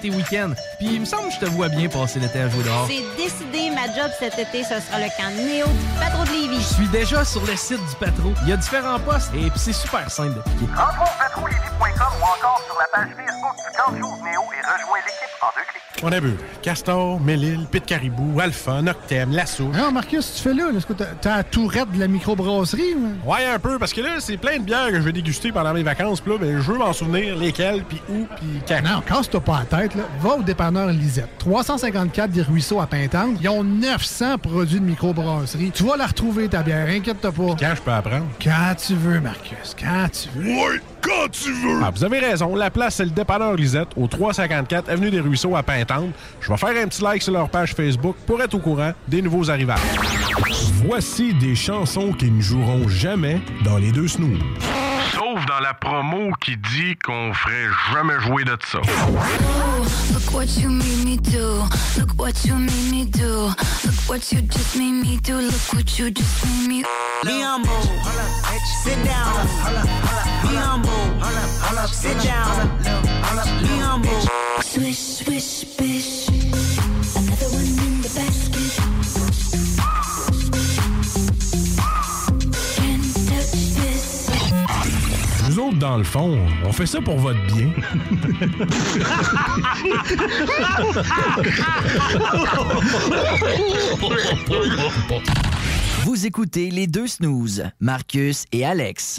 tes week-ends. Puis il me semble que je te vois bien passer l'été à jouer dehors. C'est décidé, ma job cet été, ce sera le camp Néo du patron de Lévis. Je suis déjà sur le site du Patro. Il y a différents postes et puis c'est super simple d'appliquer. Rentre au patrolévis.com ou encore sur la page Facebook du camp jour Néo et rejoins l'équipe en deux clics. On a vu Castor, Mélile, Pit Caribou, Alpha, Noctem, Lasso. Non, Marcus, tu fais là. Est-ce que t'as- t'as la tourette de la microbrasserie? ou? Ouais, un peu, parce que là, c'est plein de bières que je vais déguster pendant mes vacances. Puis là, ben, je veux m'en souvenir lesquelles, puis où, puis quand. Non, casse-toi pas la tête. Là. Va au dépanneur Lisette. 354 des Ruisseaux à Pintante. Ils ont 900 produits de microbrasserie. Tu vas la retrouver, ta bière. Inquiète-toi pas. Quand je peux apprendre? Quand tu veux, Marcus. Quand tu veux. Ouais, quand tu veux! Ah, vous avez raison. La place, c'est le dépanneur Lisette, au 354 Avenue des Ruisseaux à Pintante. Je vais faire un petit like sur leur page Facebook pour être au courant des nouveaux arrivages. Voici des chansons qui ne joueront jamais dans les deux snooze. Sauf dans la promo qui dit qu'on ferait jamais jouer de ça. Look what you made me do. Look what you made me do. Look what you just made me do. Look what you just made me Be humble. Sit down. Be humble. Sit down. Be humble. Swish, swish, dans le fond, on fait ça pour votre bien. Vous écoutez les deux snooze, Marcus et Alex.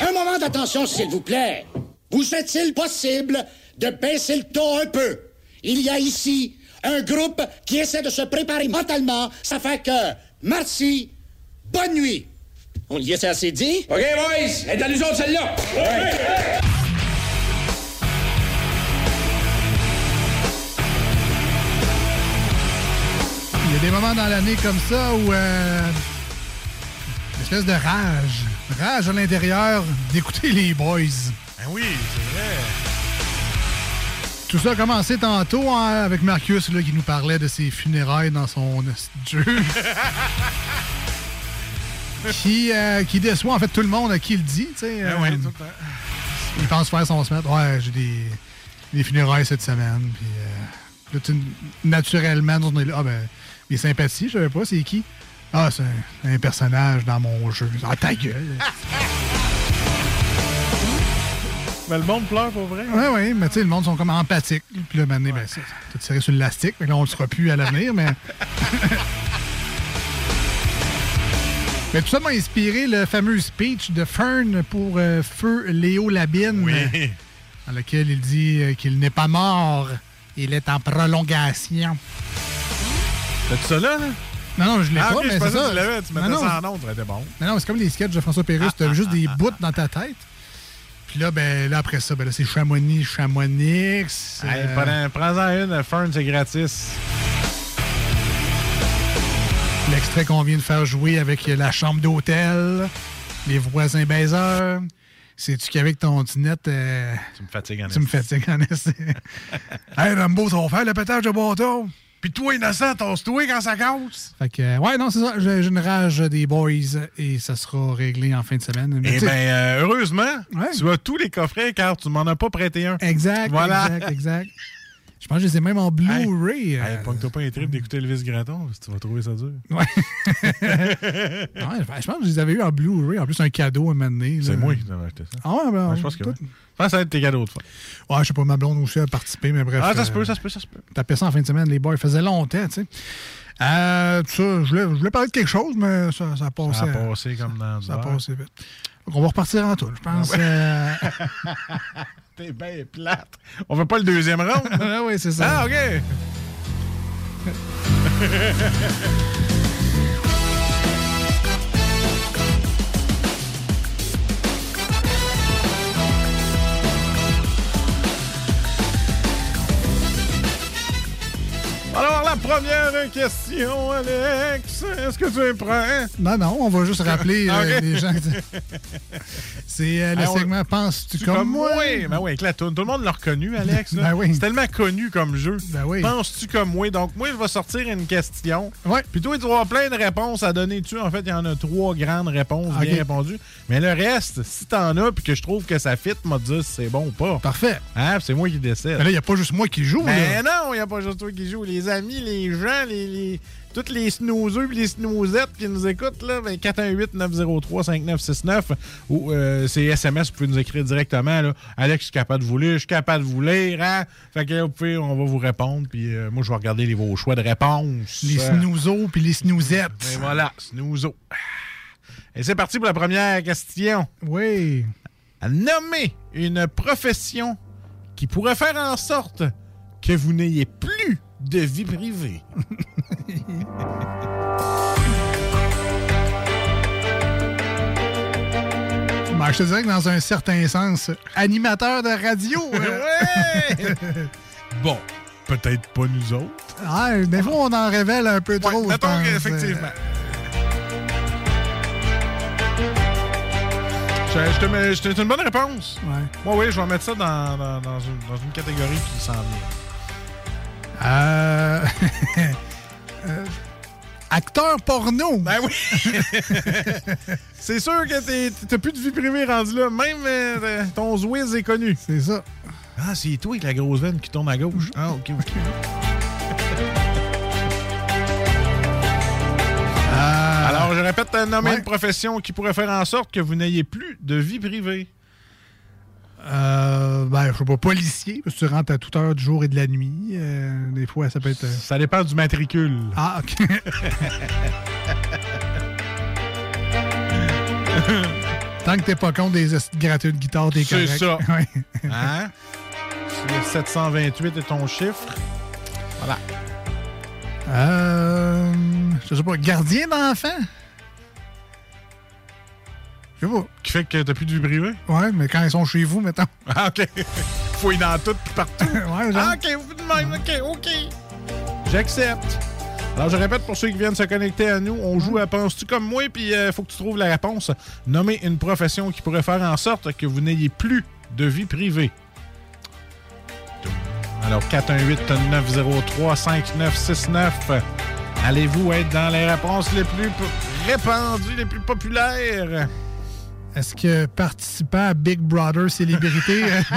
Un moment d'attention, s'il vous plaît. Vous est-il possible de baisser le ton un peu? Il y a ici un groupe qui essaie de se préparer mentalement. Ça fait que, merci, bonne nuit. On y est assez dit? OK, boys, elle est à nous autres, celle-là. Il y a des moments dans l'année comme ça où. euh, une espèce de rage. Rage à l'intérieur d'écouter les boys. Ben oui, c'est vrai. Tout ça a commencé tantôt hein, avec Marcus là, qui nous parlait de ses funérailles dans son jeu. qui, euh, qui déçoit en fait tout le monde à qui il dit. tu sais, Ben euh, ouais, tout le temps. il pense faire son semaine. Ouais, j'ai des, des funérailles cette semaine. Puis, euh, là, tu- naturellement, on est là. Ah, ben, les sympathies, je savais pas, c'est qui? Ah, c'est un, un personnage dans mon jeu. Ah, ta gueule! Mais le monde pleure pour vrai. Oui, oui, mais tu sais, le monde sont comme empathiques. Puis là, maintenant, ben, c'est tout tiré sur l'élastique. Mais là, on le sera plus à l'avenir, mais. mais tout ça m'a inspiré le fameux speech de Fern pour euh, Feu Léo Labine. Oui. Dans lequel il dit euh, qu'il n'est pas mort, il est en prolongation. T'as-tu ça là, là? Non, non, je l'ai Ah, pas, ok, je mais c'est que ça. tu l'avais, tu mettais Non, ça en ondes, été bon. Non, non, c'est comme les sketchs de François Pérusse. Ah, tu juste des bouts dans ta tête. Puis là, ben, là, après ça, ben, là, c'est Chamonix, Chamonix. Hey, euh, prends- Prends-en une, Fern, c'est gratis. L'extrait qu'on vient de faire jouer avec la chambre d'hôtel, les voisins baiseurs. Sais-tu qu'avec ton dinette, euh, Tu me fatigues en tu me fatigues en. Hey, Rambo, va faire le pétage de bâton. Puis toi, innocent, tosse-toi quand ça casse. Fait que, euh, ouais, non, c'est ça. J'ai une rage des boys et ça sera réglé en fin de semaine. Mais Eh bien, euh, heureusement, tu as tous les coffrets car tu m'en as pas prêté un. Exact, Voilà. exact, exact. Je pense que je les ai même en Blu-ray. euh, Hey, Pogne-toi pas un trip d'écouter Elvis Gratton, parce que tu vas trouver ça dur. Ouais. Je pense que je les avais eu en Blu-ray. En plus, un cadeau à donné, C'est moi qui t'avais acheté ça. Ah ouais, ben, Ouais, je pense que tout- oui. Je pense que ça va être tes cadeaux de fois. Ouais, je sais pas, ma blonde aussi a participé, mais bref. Ah, ça se euh, peut, ça se peut, ça se peut. Tapé ça en fin de semaine, les boys. Il faisait longtemps, tu sais. Euh, ça, je voulais, je voulais parler de quelque chose, mais ça, ça a passé. Ça a passé comme dans Ça a du beurre. passé vite. Donc, on va repartir en tout, je pense. Ah ouais. euh, T'es bien plate. On veut pas le deuxième round? Ah oui, c'est ça. Ah, OK. Alors, la première question, Alex. Est-ce que tu es prêt? Non, non, on va juste rappeler euh, les gens. C'est euh, le segment Penses-tu Tu comme, moi? Ben oui, avec la toune. Tout le monde l'a reconnu, Alex. Ben oui. C'est tellement connu comme jeu. Ben oui. Penses-tu comme moi? Donc, moi, je vais sortir une question. Ouais. Puis toi, tu vas avoir plein de réponses à donner dessus. En fait, il y en a trois grandes réponses bien répondues. Mais le reste, si t'en as puis que je trouve que ça fit, m'a dit si c'est bon ou pas. Parfait. Hein? C'est moi qui décide. Mais là, il n'y a pas juste moi qui joue. Mais là. non, il n'y a pas juste toi qui joue. Les amis, les gens, les, les- tous les snoozeux et les snoozettes qui nous écoutent, là, ben 418-903-5969 ou euh, c'est SMS, vous pouvez nous écrire directement. Là. Alex, je suis capable de vous lire, je suis capable de vous lire. Hein? Fait que vous pouvez, on va vous répondre. Puis euh, moi, je vais regarder les, vos choix de réponse. Les Euh, snoozos puis les snoozettes. et voilà, snoozo. Et c'est parti pour la première question. Oui. Nommez une profession qui pourrait faire en sorte que vous n'ayez plus de vie privée. Ben, je te dirais que dans un certain sens, animateur de radio. euh, Ouais! bon, peut-être pas nous autres. ouais, des fois, on en révèle un peu trop. je Mettons pense. qu'effectivement. Je, je te mets- je te- c'est une bonne réponse. Ouais. Ouais, oui, je vais mettre ça dans, dans- dans une, dans une catégorie qui s'en vient. Euh... euh, Acteur porno. Ben oui. C'est sûr que t'as plus de vie privée rendu là. Même euh, ton Zwiz est connu. C'est ça. Ah, c'est toi avec la grosse veine qui tourne à gauche. Ah, OK, OK. Alors, je répète, euh, nommer Ouais. une profession qui pourrait faire en sorte que vous n'ayez plus de vie privée. Euh, ben, je sais pas, policier, parce que tu rentres à toute heure du jour et de la nuit. Euh, des fois, ça peut être. euh, Ça dépend du matricule. Ah, OK. Tant que t'es pas contre des esti de guitare, t'es C'est correct. ça. Ouais. Hein? Si le 728 est ton chiffre. Voilà. Euh, je sais pas, gardien d'enfant? Je sais pas. Qui fait que t'as plus de vie privée? Ouais, mais quand ils sont chez vous, mettons. Ah, OK. Fouille dans tout partout. ouais, genre. Ah, OK, vous de même. OK, OK. J'accepte. Alors, je répète pour ceux qui viennent se connecter à nous, on joue à Penses-tu comme moi, puis il faut que tu trouves la réponse. Nommez une profession qui pourrait faire en sorte que vous n'ayez plus de vie privée. Alors, 418-903-5969. Allez-vous être dans les réponses les plus répandues, les plus populaires? Est-ce que participant à Big Brother Célébrité?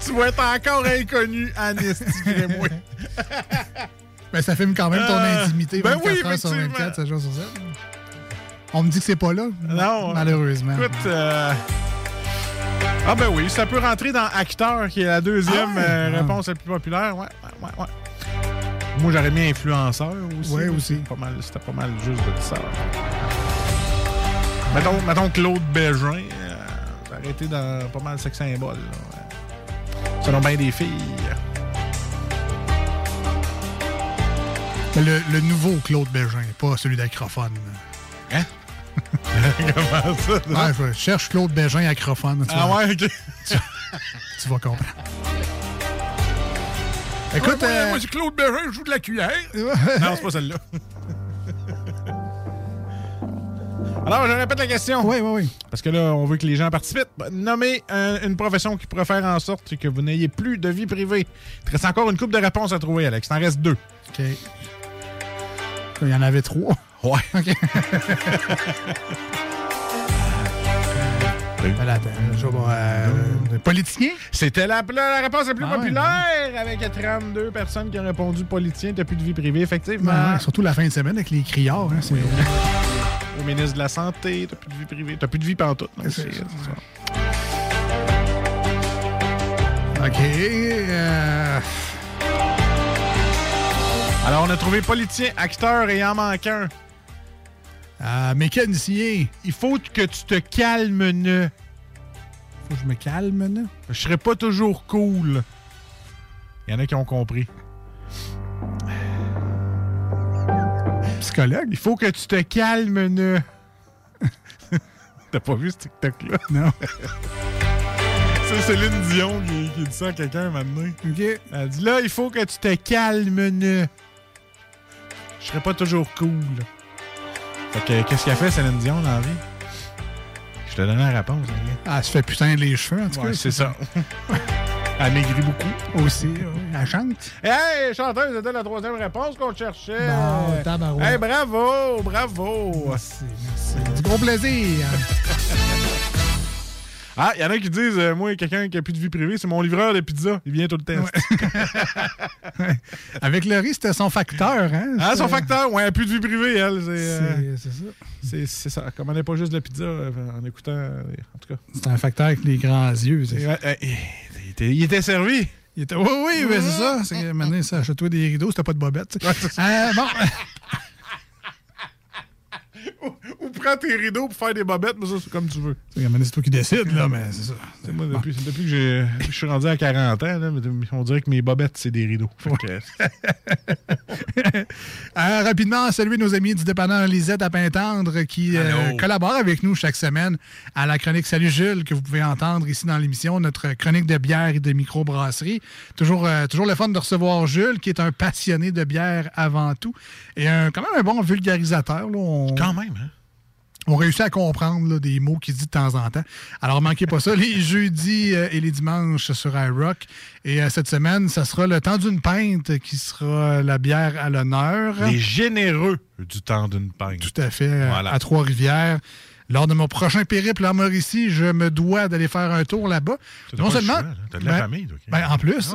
tu vas être encore inconnu, Anis, moi ben, ça filme quand même ton Euh, intimité ben 24 oui, heures sur effectivement. 24, 7 jours sur 7. On me dit que c'est pas là. Non. Malheureusement. Écoute, euh, ah ben oui, ça peut rentrer dans acteur, qui est la deuxième Ah euh, Ah. réponse la plus populaire. Ouais, ouais, ouais. Moi, j'aurais mis influenceur aussi. Là. aussi. C'était pas mal, juste de ça. Mettons, mettons Claude Bégin, euh, été dans pas mal sex symbole. Selon bien des filles. Le, le nouveau Claude Bégin, pas celui d'acrophone. Hein? Comment ça? Ouais, je cherche Claude Bégin acrophone. tu Ah ouais, ok. Tu vas comprendre. Écoute, Ouais, moi, euh, moi, c'est Claude Bégin, je joue de la cuillère. non, c'est pas celle-là. Alors, je répète la question. Oui, oui, oui. Parce que là, on veut que les gens participent. Nommez un- une profession qui pourrait faire en sorte que vous n'ayez plus de vie privée. Il te reste encore une coupe de réponses à trouver, Alex. Il t'en reste deux. OK. Il y en avait trois. Ouais. OK. politicien? C'était la, réponse la plus Ah ouais, populaire avec 32 personnes qui ont répondu politicien, t'as plus de vie privée, effectivement. Ouais, ouais, surtout la fin de semaine avec les criards. hein, Au ministre de la Santé, t'as plus de vie privée, t'as plus de vie pantoute. c'est ça. OK. euh, Alors, on a trouvé politicien, acteur et en manque un. Euh, mécanicien. Il faut que tu te calmes, ne. Faut que je me calme, là. Je serais pas toujours cool. Il y en a qui ont compris. Psychologue? Il faut que tu te calmes, ne. T'as pas vu ce TikTok-là? Non. C'est Céline Dion qui, qui dit ça à quelqu'un maintenant. OK. Elle dit là, il faut que tu te calmes, ne. Je serais pas toujours cool. Fait que, qu'est-ce qu'elle fait, Céline Dion, dans la vie? Je te donne la réponse. gars. Ah, elle se fait putain les cheveux, en tout Ouais, cas. c'est ça. Elle maigrit beaucoup. Aussi, oui. Elle chante. Hey, chanteuse, c'était la troisième réponse qu'on cherchait. Tabarouette. hey, bravo, bravo. C'est du gros plaisir. Ah, il y en a qui disent, euh, moi, quelqu'un qui a plus de vie privée, c'est mon livreur de pizza. Il vient tout le temps. Avec le riz, c'était son facteur. Hein? Ah, son facteur, ouais, plus de vie privée, elle. C'est euh, ça. ça. Commandait pas juste de la pizza euh, en écoutant. euh, en tout cas. C'est un facteur avec les grands yeux. Ouais, il, était, il était servi. Il était, oui, oui, c'est ça. C'est que maintenant, ça achète-toi des rideaux, c'était pas de bobette. Euh, bon. Ou prends tes rideaux pour faire des bobettes, mais ça, c'est comme tu veux. C'est que maintenant, c'est toi qui décides, là, mais c'est ça. Moi, depuis, depuis que je suis rendu à 40 ans, là, on dirait que mes bobettes, c'est des rideaux. Que- Euh, rapidement, saluer nos amis du dépanneur Lisette à Pintendre qui euh, collaborent avec nous chaque semaine à la chronique Salut Jules que vous pouvez entendre ici dans l'émission, notre chronique de bière et de microbrasserie. Toujours, euh, toujours le fun de recevoir Jules qui est un passionné de bière avant tout et un, quand même un bon vulgarisateur. là. On- Quand même, hein? on réussit à comprendre là, des mots qu'il dit de temps en temps. Alors, manquez pas ça les jeudis euh, et les dimanches sur iRock. Et euh, cette semaine, ça sera le temps d'une pinte qui sera la bière à l'honneur. Les généreux du temps d'une pinte. Tout à fait, euh, Voilà. à Trois-Rivières. Lors de mon prochain périple en Mauricie, je me dois d'aller faire un tour là-bas. Choix, là. T'as de la famille, toi, ok. ben, en plus,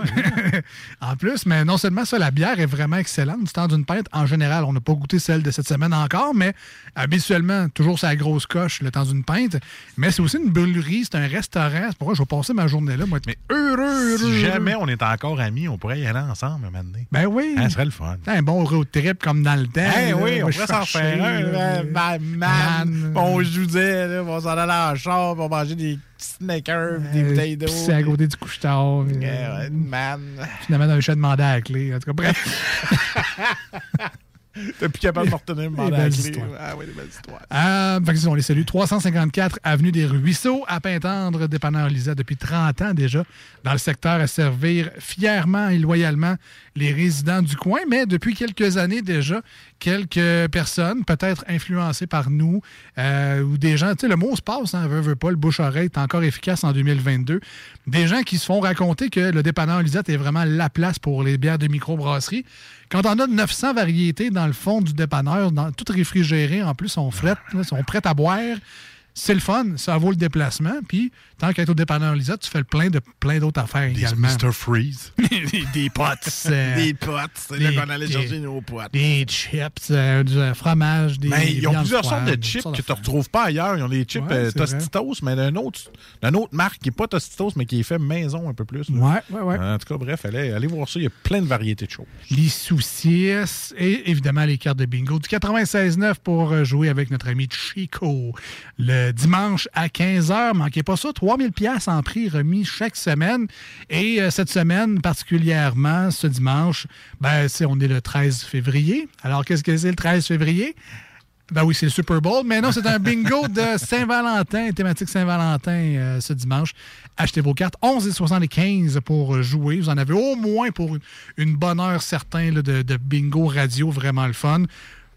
en plus, mais non seulement ça, la bière est vraiment excellente. Du temps d'une pinte, en général, on n'a pas goûté celle de cette semaine encore, mais habituellement, toujours sa grosse coche, le temps d'une pinte. Mais c'est aussi une brûlerie, c'est un restaurant. C'est pourquoi je vais passer ma journée là. Moi, être heureux, heureux, Si jamais on est encore amis, on pourrait y aller ensemble un moment donné. Ben oui. Ça serait le fun. Un bon road trip comme dans le temps. Eh oui, on pourrait s'en faire un. là, man, On jouait, là, on s'en allait en char, on mangeait des sneakers, puis des Euh, bouteilles d'eau. pisser à côté du couche-tard. Euh, man. Finalement, dans le chat demander à la clé. En tout cas, bref. T'es plus capable de me retenir, belles clé. histoires. Ah oui, des belles histoires. Euh, fait que on les salue. 354 Avenue des Ruisseaux, à Pintendre, dépanneur Lisa, depuis 30 ans déjà, dans le secteur à servir fièrement et loyalement les résidents du coin. Mais depuis quelques années déjà, quelques personnes, peut-être influencées par nous, euh, ou des gens, tu sais, le mot se passe, hein, veut, veut pas, le bouche-oreille est encore efficace en 2022. Des gens qui se font raconter que le dépanneur Lisette est vraiment la place pour les bières de microbrasserie. Quand on a 900 variétés dans le fond du dépanneur, dans, tout réfrigéré, en plus, sont frettes, sont prêtes à boire. C'est le fun, ça vaut le déplacement. Puis, tant qu'à être au dépanneur Lisette, tu fais le plein de plein d'autres affaires Des également. Mr. Freeze. des, potes. euh, Des potes, c'est là qu'on allait des- chercher nos potes. Des chips, euh, du euh, fromage, des. Mais ils ont plusieurs sortes de chips que tu ne retrouves pas ailleurs. Ils ont des chips Ouais, euh, vrai. Tostitos, mais d'une autre, autre marque qui n'est pas Tostitos, mais qui est fait maison un peu plus. là. Ouais, ouais, ouais. En tout cas, bref, allez, allez voir ça. Il y a plein de variétés de choses. les saucisses et évidemment les cartes de bingo. Du 96.9 pour jouer avec notre ami Chico. Le dimanche à 15h, manquez pas ça, 3000 pièces en prix remis chaque semaine. Et euh, cette semaine particulièrement, ce dimanche, ben, c'est, on est le 13 février. Alors qu'est-ce que c'est le 13 février? Ben oui, c'est le Super Bowl. Mais non, c'est un bingo de Saint-Valentin, thématique Saint-Valentin euh, ce dimanche. Achetez vos cartes. 11 et 75 pour jouer. Vous en avez au moins pour une, une bonne heure certaine là, de, de bingo radio, vraiment le fun.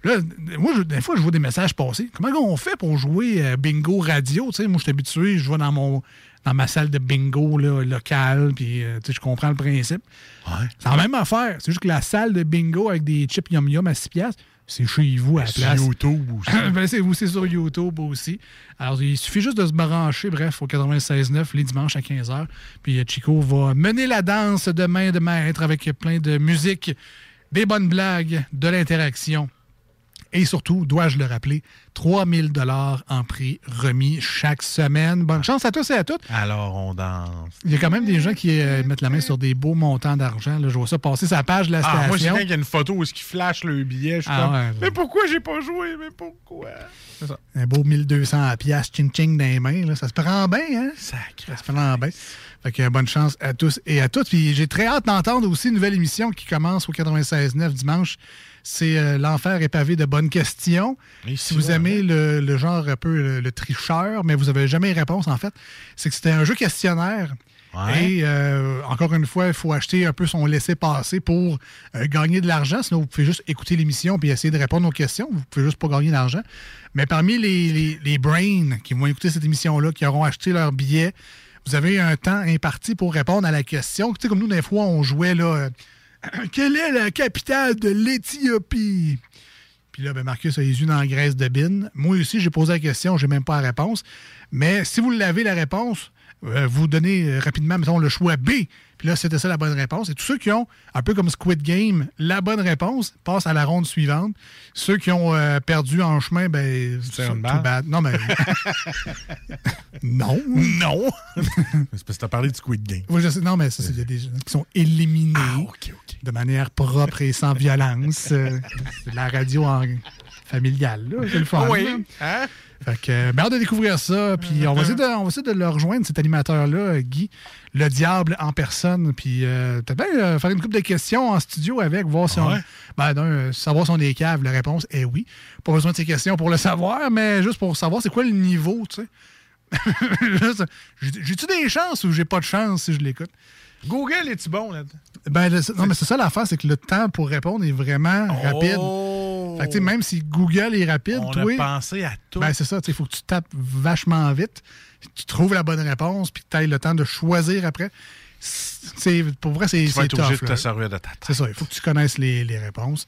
Là, moi, je- des fois, je vois des messages passer. Comment on fait pour jouer euh, bingo radio? Moi, je suis habitué, je vais dans mon dans ma salle de bingo là, locale, puis euh, je comprends le principe. C'est la même affaire. C'est juste que la salle de bingo avec des chips yum-yum à 6 piastres, c'est chez vous à la Sur place. YouTube aussi. ben, c'est c'est sur YouTube aussi. Alors, il suffit juste de se brancher, bref, au 96.9 les dimanches à 15h. Puis euh, Chico va mener la danse de main de maître avec plein de musique, des bonnes blagues, de l'interaction. Et surtout, dois-je le rappeler, 3000 dollars en prix remis chaque semaine. Bonne chance à tous et à toutes. Alors, on danse. Il y a quand même des gens qui euh, mettent la main sur des beaux montants d'argent. là. Je vois ça passer la page de la Ah, moi, c'est station. quand il y a une photo où il flash le billet, je suis Ah comme, ouais, mais pourquoi j'ai pas joué? Mais pourquoi? C'est ça. Un beau 1200 à piastres, ching-ching dans les mains. là. Ça se prend bien, hein? Ça se prend bien. Fait que bonne chance à tous et à toutes. Puis j'ai très hâte d'entendre aussi une nouvelle émission qui commence au 96.9 dimanche. C'est euh, L'Enfer est pavé de bonnes questions. si vous aimez le, le genre un peu le, le tricheur, mais vous n'avez jamais réponse, en fait, c'est que c'était un jeu questionnaire. Ouais. Et euh, encore une fois, il faut acheter un peu son laisser-passer pour euh, gagner de l'argent. Sinon, vous pouvez juste écouter l'émission puis essayer de répondre aux questions. Vous pouvez juste pas gagner d'argent. Mais parmi les, les, les brains qui vont écouter cette émission-là, qui auront acheté leur billet, vous avez un temps imparti pour répondre à la question. Tu sais, comme nous, des fois, on jouait là. Quelle est la capitale de l'Éthiopie? Puis là, ben Marcus a les yeux dans la graisse de bine. Moi aussi, j'ai posé la question, j'ai même pas la réponse. Mais si vous l'avez, la réponse, euh, vous donnez euh, rapidement, mettons, le choix B. Puis là, c'était ça la bonne réponse. Et tous ceux qui ont, un peu comme Squid Game, la bonne réponse, passent à la ronde suivante. Ceux qui ont euh, perdu en chemin, ben, C'est une bad. Non, mais... non. Non. c'est parce que t'as parlé du Squid Game. Oui, je sais. Non, mais ça, c'est- il y a des gens qui sont éliminés de manière propre et sans violence. Euh, de la radio en familiale, là. C'est le fun. Oui. Hein? Fait que, euh, ben, hâte de découvrir ça. Puis on va essayer de, on va essayer de le rejoindre, cet animateur-là, Guy, le diable en personne. Puis euh, peut-être bien euh, faire une couple de questions en studio avec, voir si on. Ben, d'un, euh, savoir si on est cave. La réponse est oui. Pas besoin de ces questions pour le savoir, mais juste pour savoir c'est quoi le niveau, tu sais. J'ai-tu des chances ou j'ai pas de chance si je l'écoute? Google, es-tu bon là-dedans? Ben, le- non, mais c'est ça l'affaire, c'est que le temps pour répondre est vraiment rapide. Fait que, même si Google est rapide, Oh! On toi. a pensé à tout. Ben, c'est ça, il faut que tu tapes vachement vite, tu trouves la bonne réponse, puis que tu aies le temps de choisir après. C'est, pour vrai, c'est, Tu vas être obligé de te servir de ta tête. C'est ça, il faut que tu connaisses les, les réponses.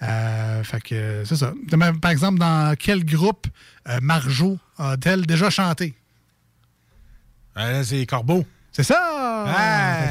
Euh, fait que c'est ça. Par exemple, dans quel groupe euh, Marjo a-t-elle déjà chanté? Euh, c'est Corbeau. C'est ça!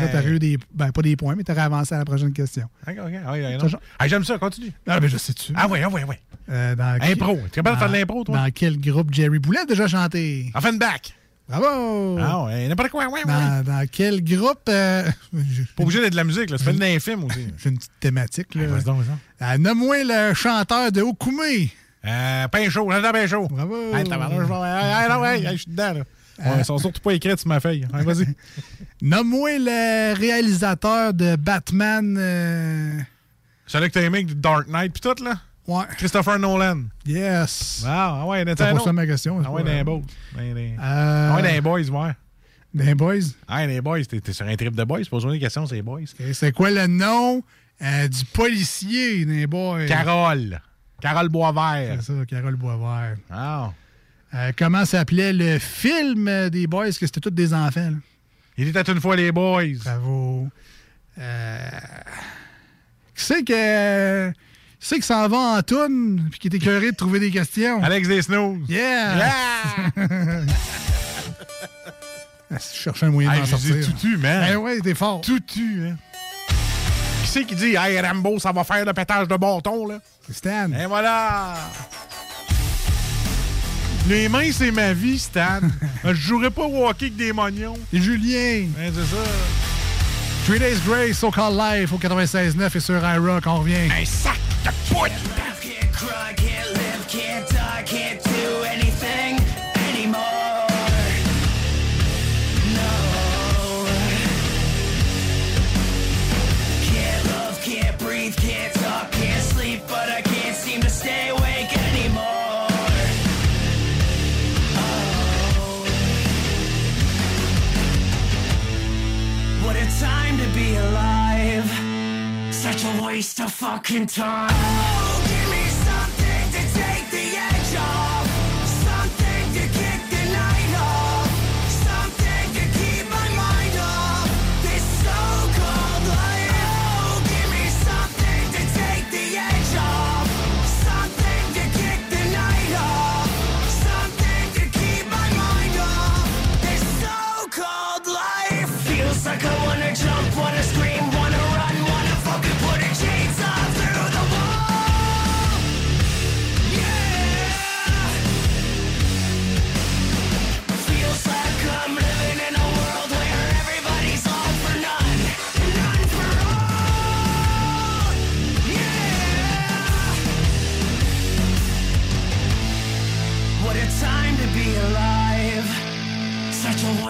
Là, t'aurais eu des. Ben, pas des points, mais t'aurais avancé à la prochaine question. Ok, ok. Ah, Ah, J'aime ça, continue. Ah, ben, je sais-tu. Ah oui, ah oui, oui. Euh, dans Impro. quel- Tu es capable de faire de l'impro, toi? Dans quel groupe Jerry Boulet a déjà chanté? Offenbach. Bravo! Ah ouais, n'importe quoi, ouais, ouais. Dans, dans quel groupe. euh, Pas obligé d'être de la musique, là. Ça fait de l'infime aussi. J'ai une petite thématique. Là. Vas-y donc. Euh, Nomme-moi le chanteur de Okoumé. Euh, pain chaud, j'entends pain chaud. Bravo! Hey, je suis dedans, là. Ouais, ils sont surtout pas écrits sur ma feuille. Ouais, Vas-y. Nomme-moi le réalisateur de Batman. euh, Celui que t'as aimé, Dark Knight pis tout, là? Ouais. Christopher Nolan. Yes. Ah, ah ouais, C'est un pas autre. ça ma question. Ah ouais. Dans les- Euh, Ah ouais, les boys, ouais. Les boys? Ah, les boys, t'es sur un trip de boys, pose-moi des questions, c'est les boys. C'est quoi le nom euh, du policier les boys? Carole. Carole Boisvert. C'est ça, Carole Boisvert. Ah. Euh, comment s'appelait le film des boys? Que c'était tous des enfants. là? Il était une fois les boys. Bravo. Euh... Qui c'est que. Qui c'est qui s'en va en toune puis qui est écœuré de trouver des questions? Alex Desnooze. Yeah! Ah, Je cherchais un moyen Hey, d'en sortir. tout tu, man. Eh ouais, t'es fort. Tout tu, hein. Qui c'est qui dit, hey Rambo, ça va faire le pétage de bâton, là? C'est Stan. Et voilà! Les mains, c'est ma vie, Stan. je jouerais pas au hockey avec des mognons. Et Julien. Ben, c'est ça. Three Days Grace, So Called Life au 96.9 et sur iRock, on revient. Un sac de poudre! Can't cry, waste of fucking time.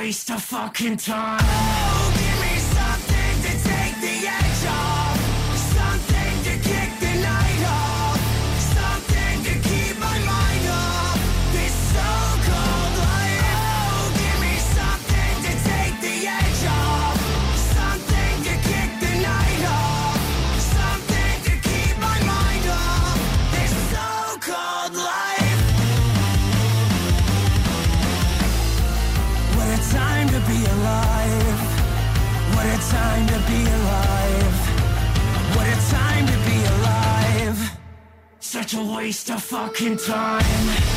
Waste of fucking time. Time to be alive. What a time to be alive. Such a waste of fucking time.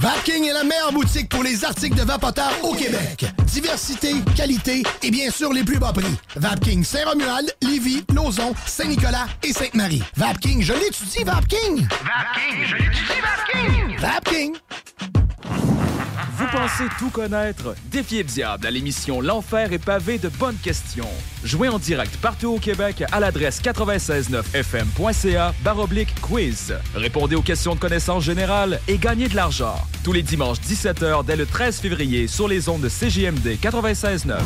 Vapking est la meilleure boutique pour les articles de vapoteurs au Québec. Diversité, qualité et bien sûr les plus bas prix. Vapking Saint-Romuald, Lévis, Lauson, Saint-Nicolas et Sainte-Marie. Vapking, je l'étudie, Vapking! Vapking, je l'étudie, Vapking! Vapking! Vous pensez tout connaître? Défiez le diable à l'émission L'Enfer est pavé de bonnes questions. Jouez en direct partout au Québec à l'adresse 969fm.ca baroblique quiz. Répondez aux questions de connaissances générales et gagnez de l'argent. Tous les dimanches 17h dès le 13 février sur les ondes de CJMD 96.9.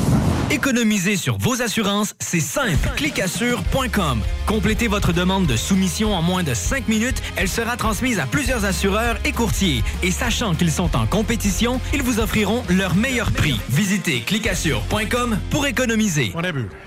Économiser sur vos assurances, c'est simple. Clicassure.com. Complétez votre demande de soumission en moins de 5 minutes. Elle sera transmise à plusieurs assureurs et courtiers. Et sachant qu'ils sont en compétition, ils vous offriront leur meilleur prix. Visitez clicassure.com pour économiser. On a vu.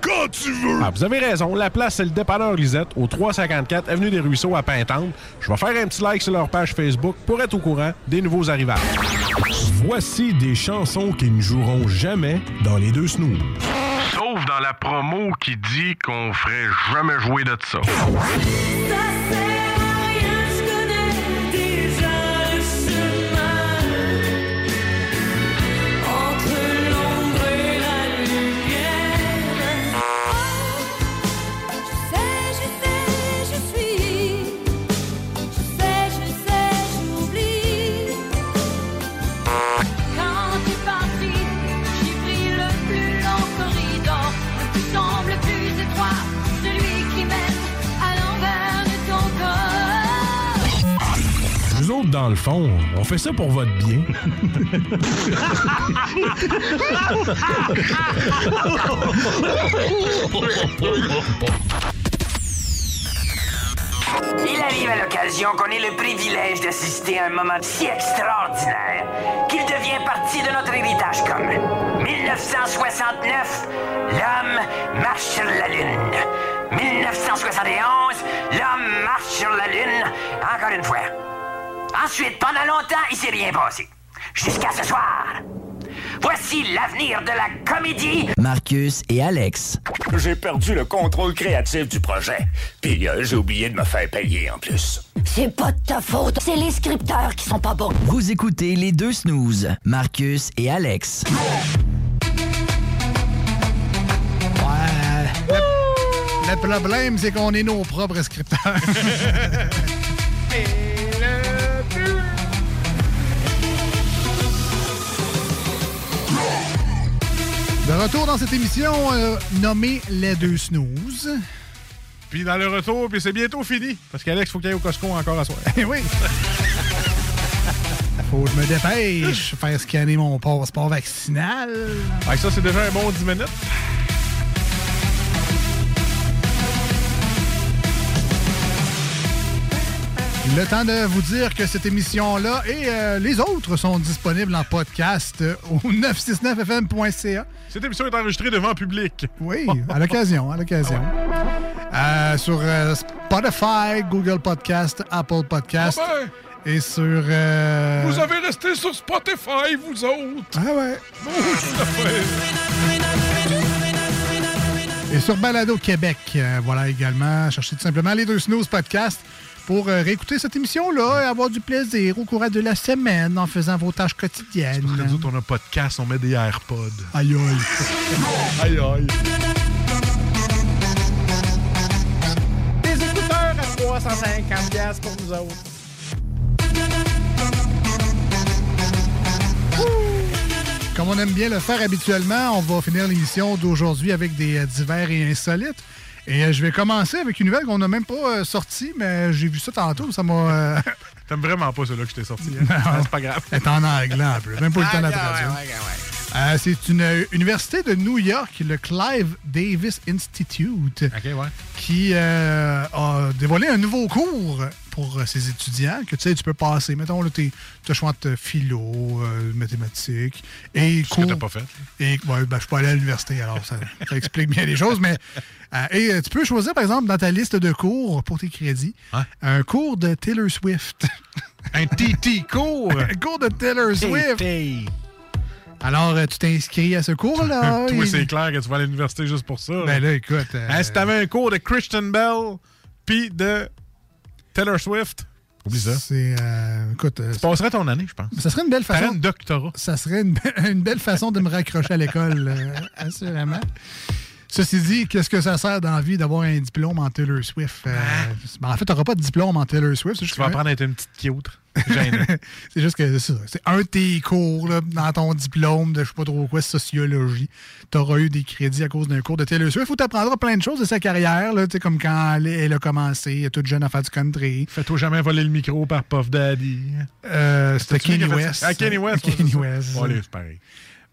quand tu veux! Ah, vous avez raison. La place, c'est le dépanneur Lisette, au 354 Avenue des Ruisseaux à Pintante. Je vais faire un petit like sur leur page Facebook pour être au courant des nouveaux arrivages. Voici des chansons qui ne joueront jamais dans les deux snooze. Sauf dans la promo qui dit qu'on ferait jamais jouer de ça. Dans le fond, on fait ça pour votre bien. Il arrive à l'occasion qu'on ait le privilège d'assister à un moment si extraordinaire qu'il devient partie de notre héritage commun. 1969, l'homme marche sur la Lune. 1971, l'homme marche sur la Lune encore une fois. Ensuite, pendant longtemps, il s'est rien passé. Jusqu'à ce soir. Voici l'avenir de la comédie. Marcus et Alex. J'ai perdu le contrôle créatif du projet. Puis euh, j'ai oublié de me faire payer en plus. C'est pas de ta faute, c'est les scripteurs qui sont pas bons. Vous écoutez les deux snooze, Marcus et Alex. Ouais. Le, le problème, c'est qu'on est nos propres scripteurs. De retour dans cette émission euh, nommée Les Deux Snooze. Puis dans le retour, puis c'est bientôt fini. Parce qu'Alex, faut qu'il aille au Costco encore à soir. Eh oui. Faut que je me dépêche, faire scanner mon passeport vaccinal. Ah, ça, c'est déjà un bon 10 minutes. Le temps de vous dire que cette émission-là et euh, les autres sont disponibles en podcast euh, au 969fm.ca. Cette émission est enregistrée devant public. Oui, à l'occasion, à l'occasion. Euh, sur Spotify, Google Podcast, Apple Podcast Ah et sur... euh, Vous avez resté sur Spotify, vous autres. Ah ouais. Et sur Balado Québec, euh, voilà également. Cherchez tout simplement les deux Snooze Podcast pour euh, réécouter cette émission-là et avoir du plaisir au courant de la semaine en faisant vos tâches quotidiennes. Parce que nous autres, on a pas de casse, on met des AirPods. Aïe aïe. aïe aïe. Des écouteurs à 350 piastres pour nous autres. Comme on aime bien le faire habituellement, on va finir l'émission d'aujourd'hui avec des euh, divers et insolites. Et euh, je vais commencer avec une nouvelle qu'on n'a même pas euh, sortie, mais j'ai vu ça tantôt, ça m'a... euh, T'aimes vraiment pas celui-là que je t'ai sorti. hein? Ah, c'est pas grave. Elle est en anglais en plus, même pas le temps de la Ah, traduire. ouais, ouais, ouais. Euh, c'est une euh, université de New York, le Clive Davis Institute, qui euh, a dévoilé un nouveau cours pour euh, ses étudiants que tu sais, tu peux passer. Mettons, tu as choix de philo, euh, mathématiques et cours. que t'as pas fait. Et ouais, ben, je suis pas allé à l'université, alors ça, ça explique bien les choses. Mais euh, et euh, tu peux choisir, par exemple, dans ta liste de cours pour tes crédits, un cours de Taylor Swift. un TT cours? un cours de Taylor Swift. Alors, euh, tu t'es inscrit à ce cours-là. Et- c'est clair que tu vas à l'université juste pour ça. Ben là, écoute. euh, Hein, si t'avais un cours de Christian Bell puis de Taylor Swift, oublie ça. C'est. euh, écoute. euh, Tu passerais ton année, je pense. ça serait une belle façon. Une doctorat. Ça serait une, be- une belle façon de me raccrocher à l'école, euh, assurément. Ceci dit, qu'est-ce que ça sert dans la vie d'avoir un diplôme en Taylor Swift? Euh, ben, en fait, tu n'auras pas de diplôme en Taylor Swift. juste Tu vas apprendre à être une petite. Gênant. c'est juste que c'est ça. C'est un de tes cours là, dans ton diplôme de je sais pas trop quoi, sociologie. Tu auras eu des crédits à cause d'un cours de Taylor Swift où tu apprendras plein de choses de sa carrière, là, tu sais, comme quand elle, elle a commencé, toute jeune à faire du country. Fais-toi jamais voler le micro par Puff Daddy. Euh, C'était fait West. Ah, Kanye West, ça. West. Bon, allez, c'est pareil.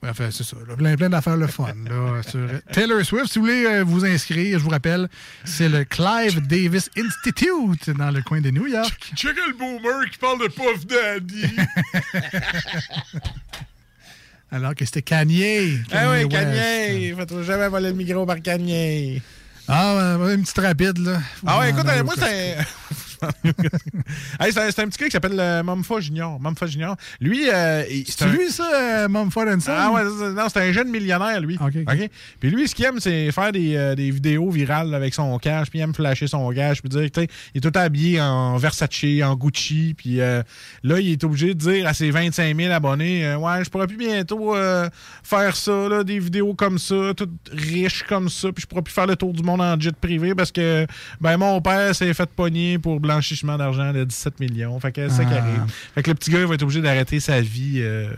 Euh, c'est ça. là. Plein, plein d'affaires le fun. là, sur Taylor Swift, si vous voulez euh, vous inscrire, je vous rappelle, c'est le Clive Davis Institute dans le coin de New York. Check le boomer qui parle de Puff Daddy. Alors que c'était Kanye. ah oui. Kanye. Fais-toi jamais voler le micro par Kanye. Ah, ouais, une petite rapide, là. Ah ouais, écoute, euh, moi, c'est. hey, c'est un, c'est un petit gars qui s'appelle euh, Mumfa Junior. Mumfa Junior. Lui, euh, C'est un- lui, ça, euh, Son? Ah ouais, c'est- non, c'est un jeune millionnaire, lui. Puis lui, ce qu'il aime, c'est faire des, euh, des vidéos virales avec son cash, puis il aime flasher son cash, puis dire, tu sais, il est tout habillé en Versace, en Gucci, puis euh, là, il est obligé de dire à ses 25 000 abonnés, euh, ouais, je pourrais plus bientôt faire ça, là, des vidéos comme ça, toutes riches comme ça, puis je pourrais plus faire le tour du monde en jet privé parce que, ben, mon père s'est fait pogner pour blanchissement d'argent de 17 millions. Fait que c'est ça qui Ah. arrive. Fait que le petit gars, il va être obligé d'arrêter sa vie euh,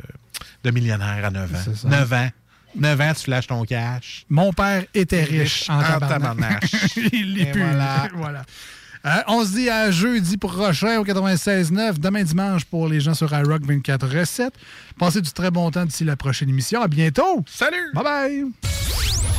de millionnaire à 9 C'est ans. ça. 9 ans. 9 ans, tu flashes ton cash. Mon père était riche en. Il Et l'est plus. voilà. voilà. Euh, on se dit à jeudi prochain au 96.9, demain dimanche pour les gens sur iRock 24 recettes. Passez du très bon temps d'ici la prochaine émission. À bientôt. Salut. Bye bye.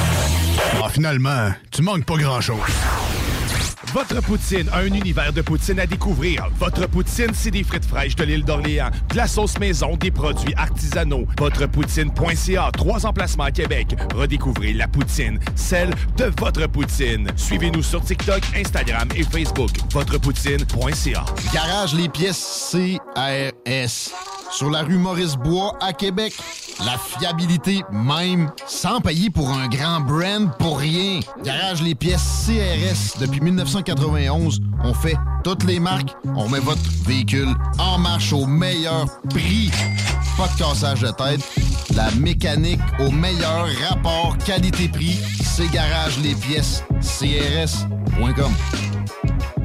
Ah, finalement, tu manques pas grand-chose. Votre poutine, un univers de poutine à découvrir. Votre poutine, c'est des frites fraîches de l'île d'Orléans, de la sauce maison, des produits artisanaux. Votrepoutine.ca, trois emplacements à Québec. Redécouvrez la poutine, celle de votre poutine. Suivez-nous sur TikTok, Instagram et Facebook. Votrepoutine.ca. Garage les pièces CRS. Sur la rue Maurice-Bois à Québec. La fiabilité même, sans payer pour un grand brand pour rien. Garage les pièces CRS. Depuis 1991, on fait toutes les marques. On met votre véhicule en marche au meilleur prix. Pas de cassage de tête. La mécanique au meilleur rapport qualité-prix. C'est Garage les pièces CRS.com.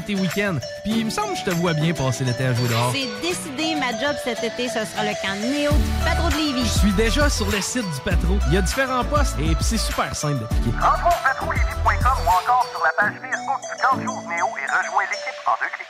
et tes week-ends. Puis il me semble que je te vois bien passer l'été à jouer dehors. C'est décidé, ma job cet été, ce sera le camp Néo du Patro de Lévis. Je suis déjà sur le site du patron. Il y a différents postes et puis c'est super simple d'appliquer. Rentre au patrolévis.com ou encore sur la page Facebook du Camp Néo et rejoins l'équipe en deux clics.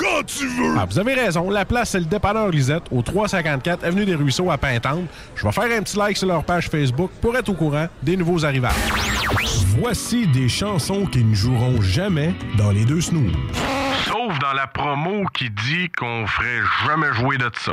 quand tu veux! Ah, vous avez raison. La place, c'est le dépanneur Lisette, au 354 Avenue des Ruisseaux à Pintante. Je vais faire un petit like sur leur page Facebook pour être au courant des nouveaux arrivages. Voici des chansons qui ne joueront jamais dans les deux snooze. Sauf dans la promo qui dit qu'on ferait jamais jouer de ça.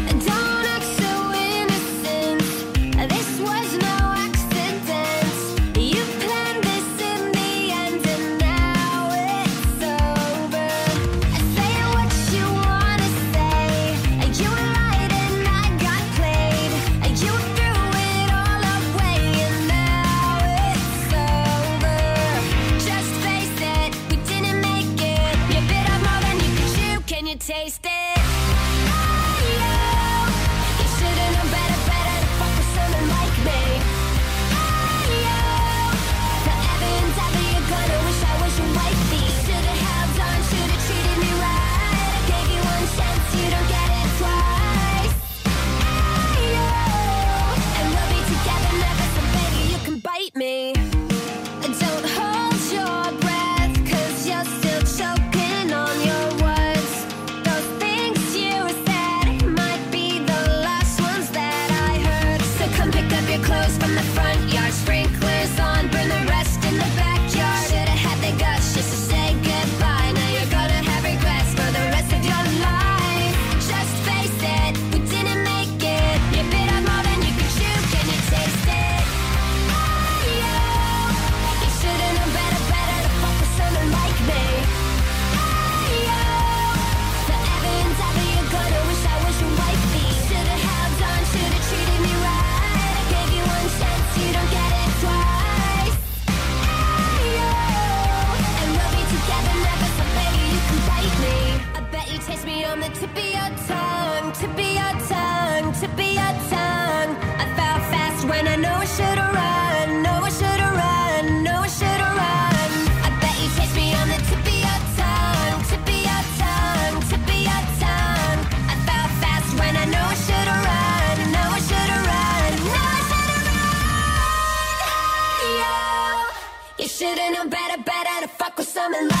Fuck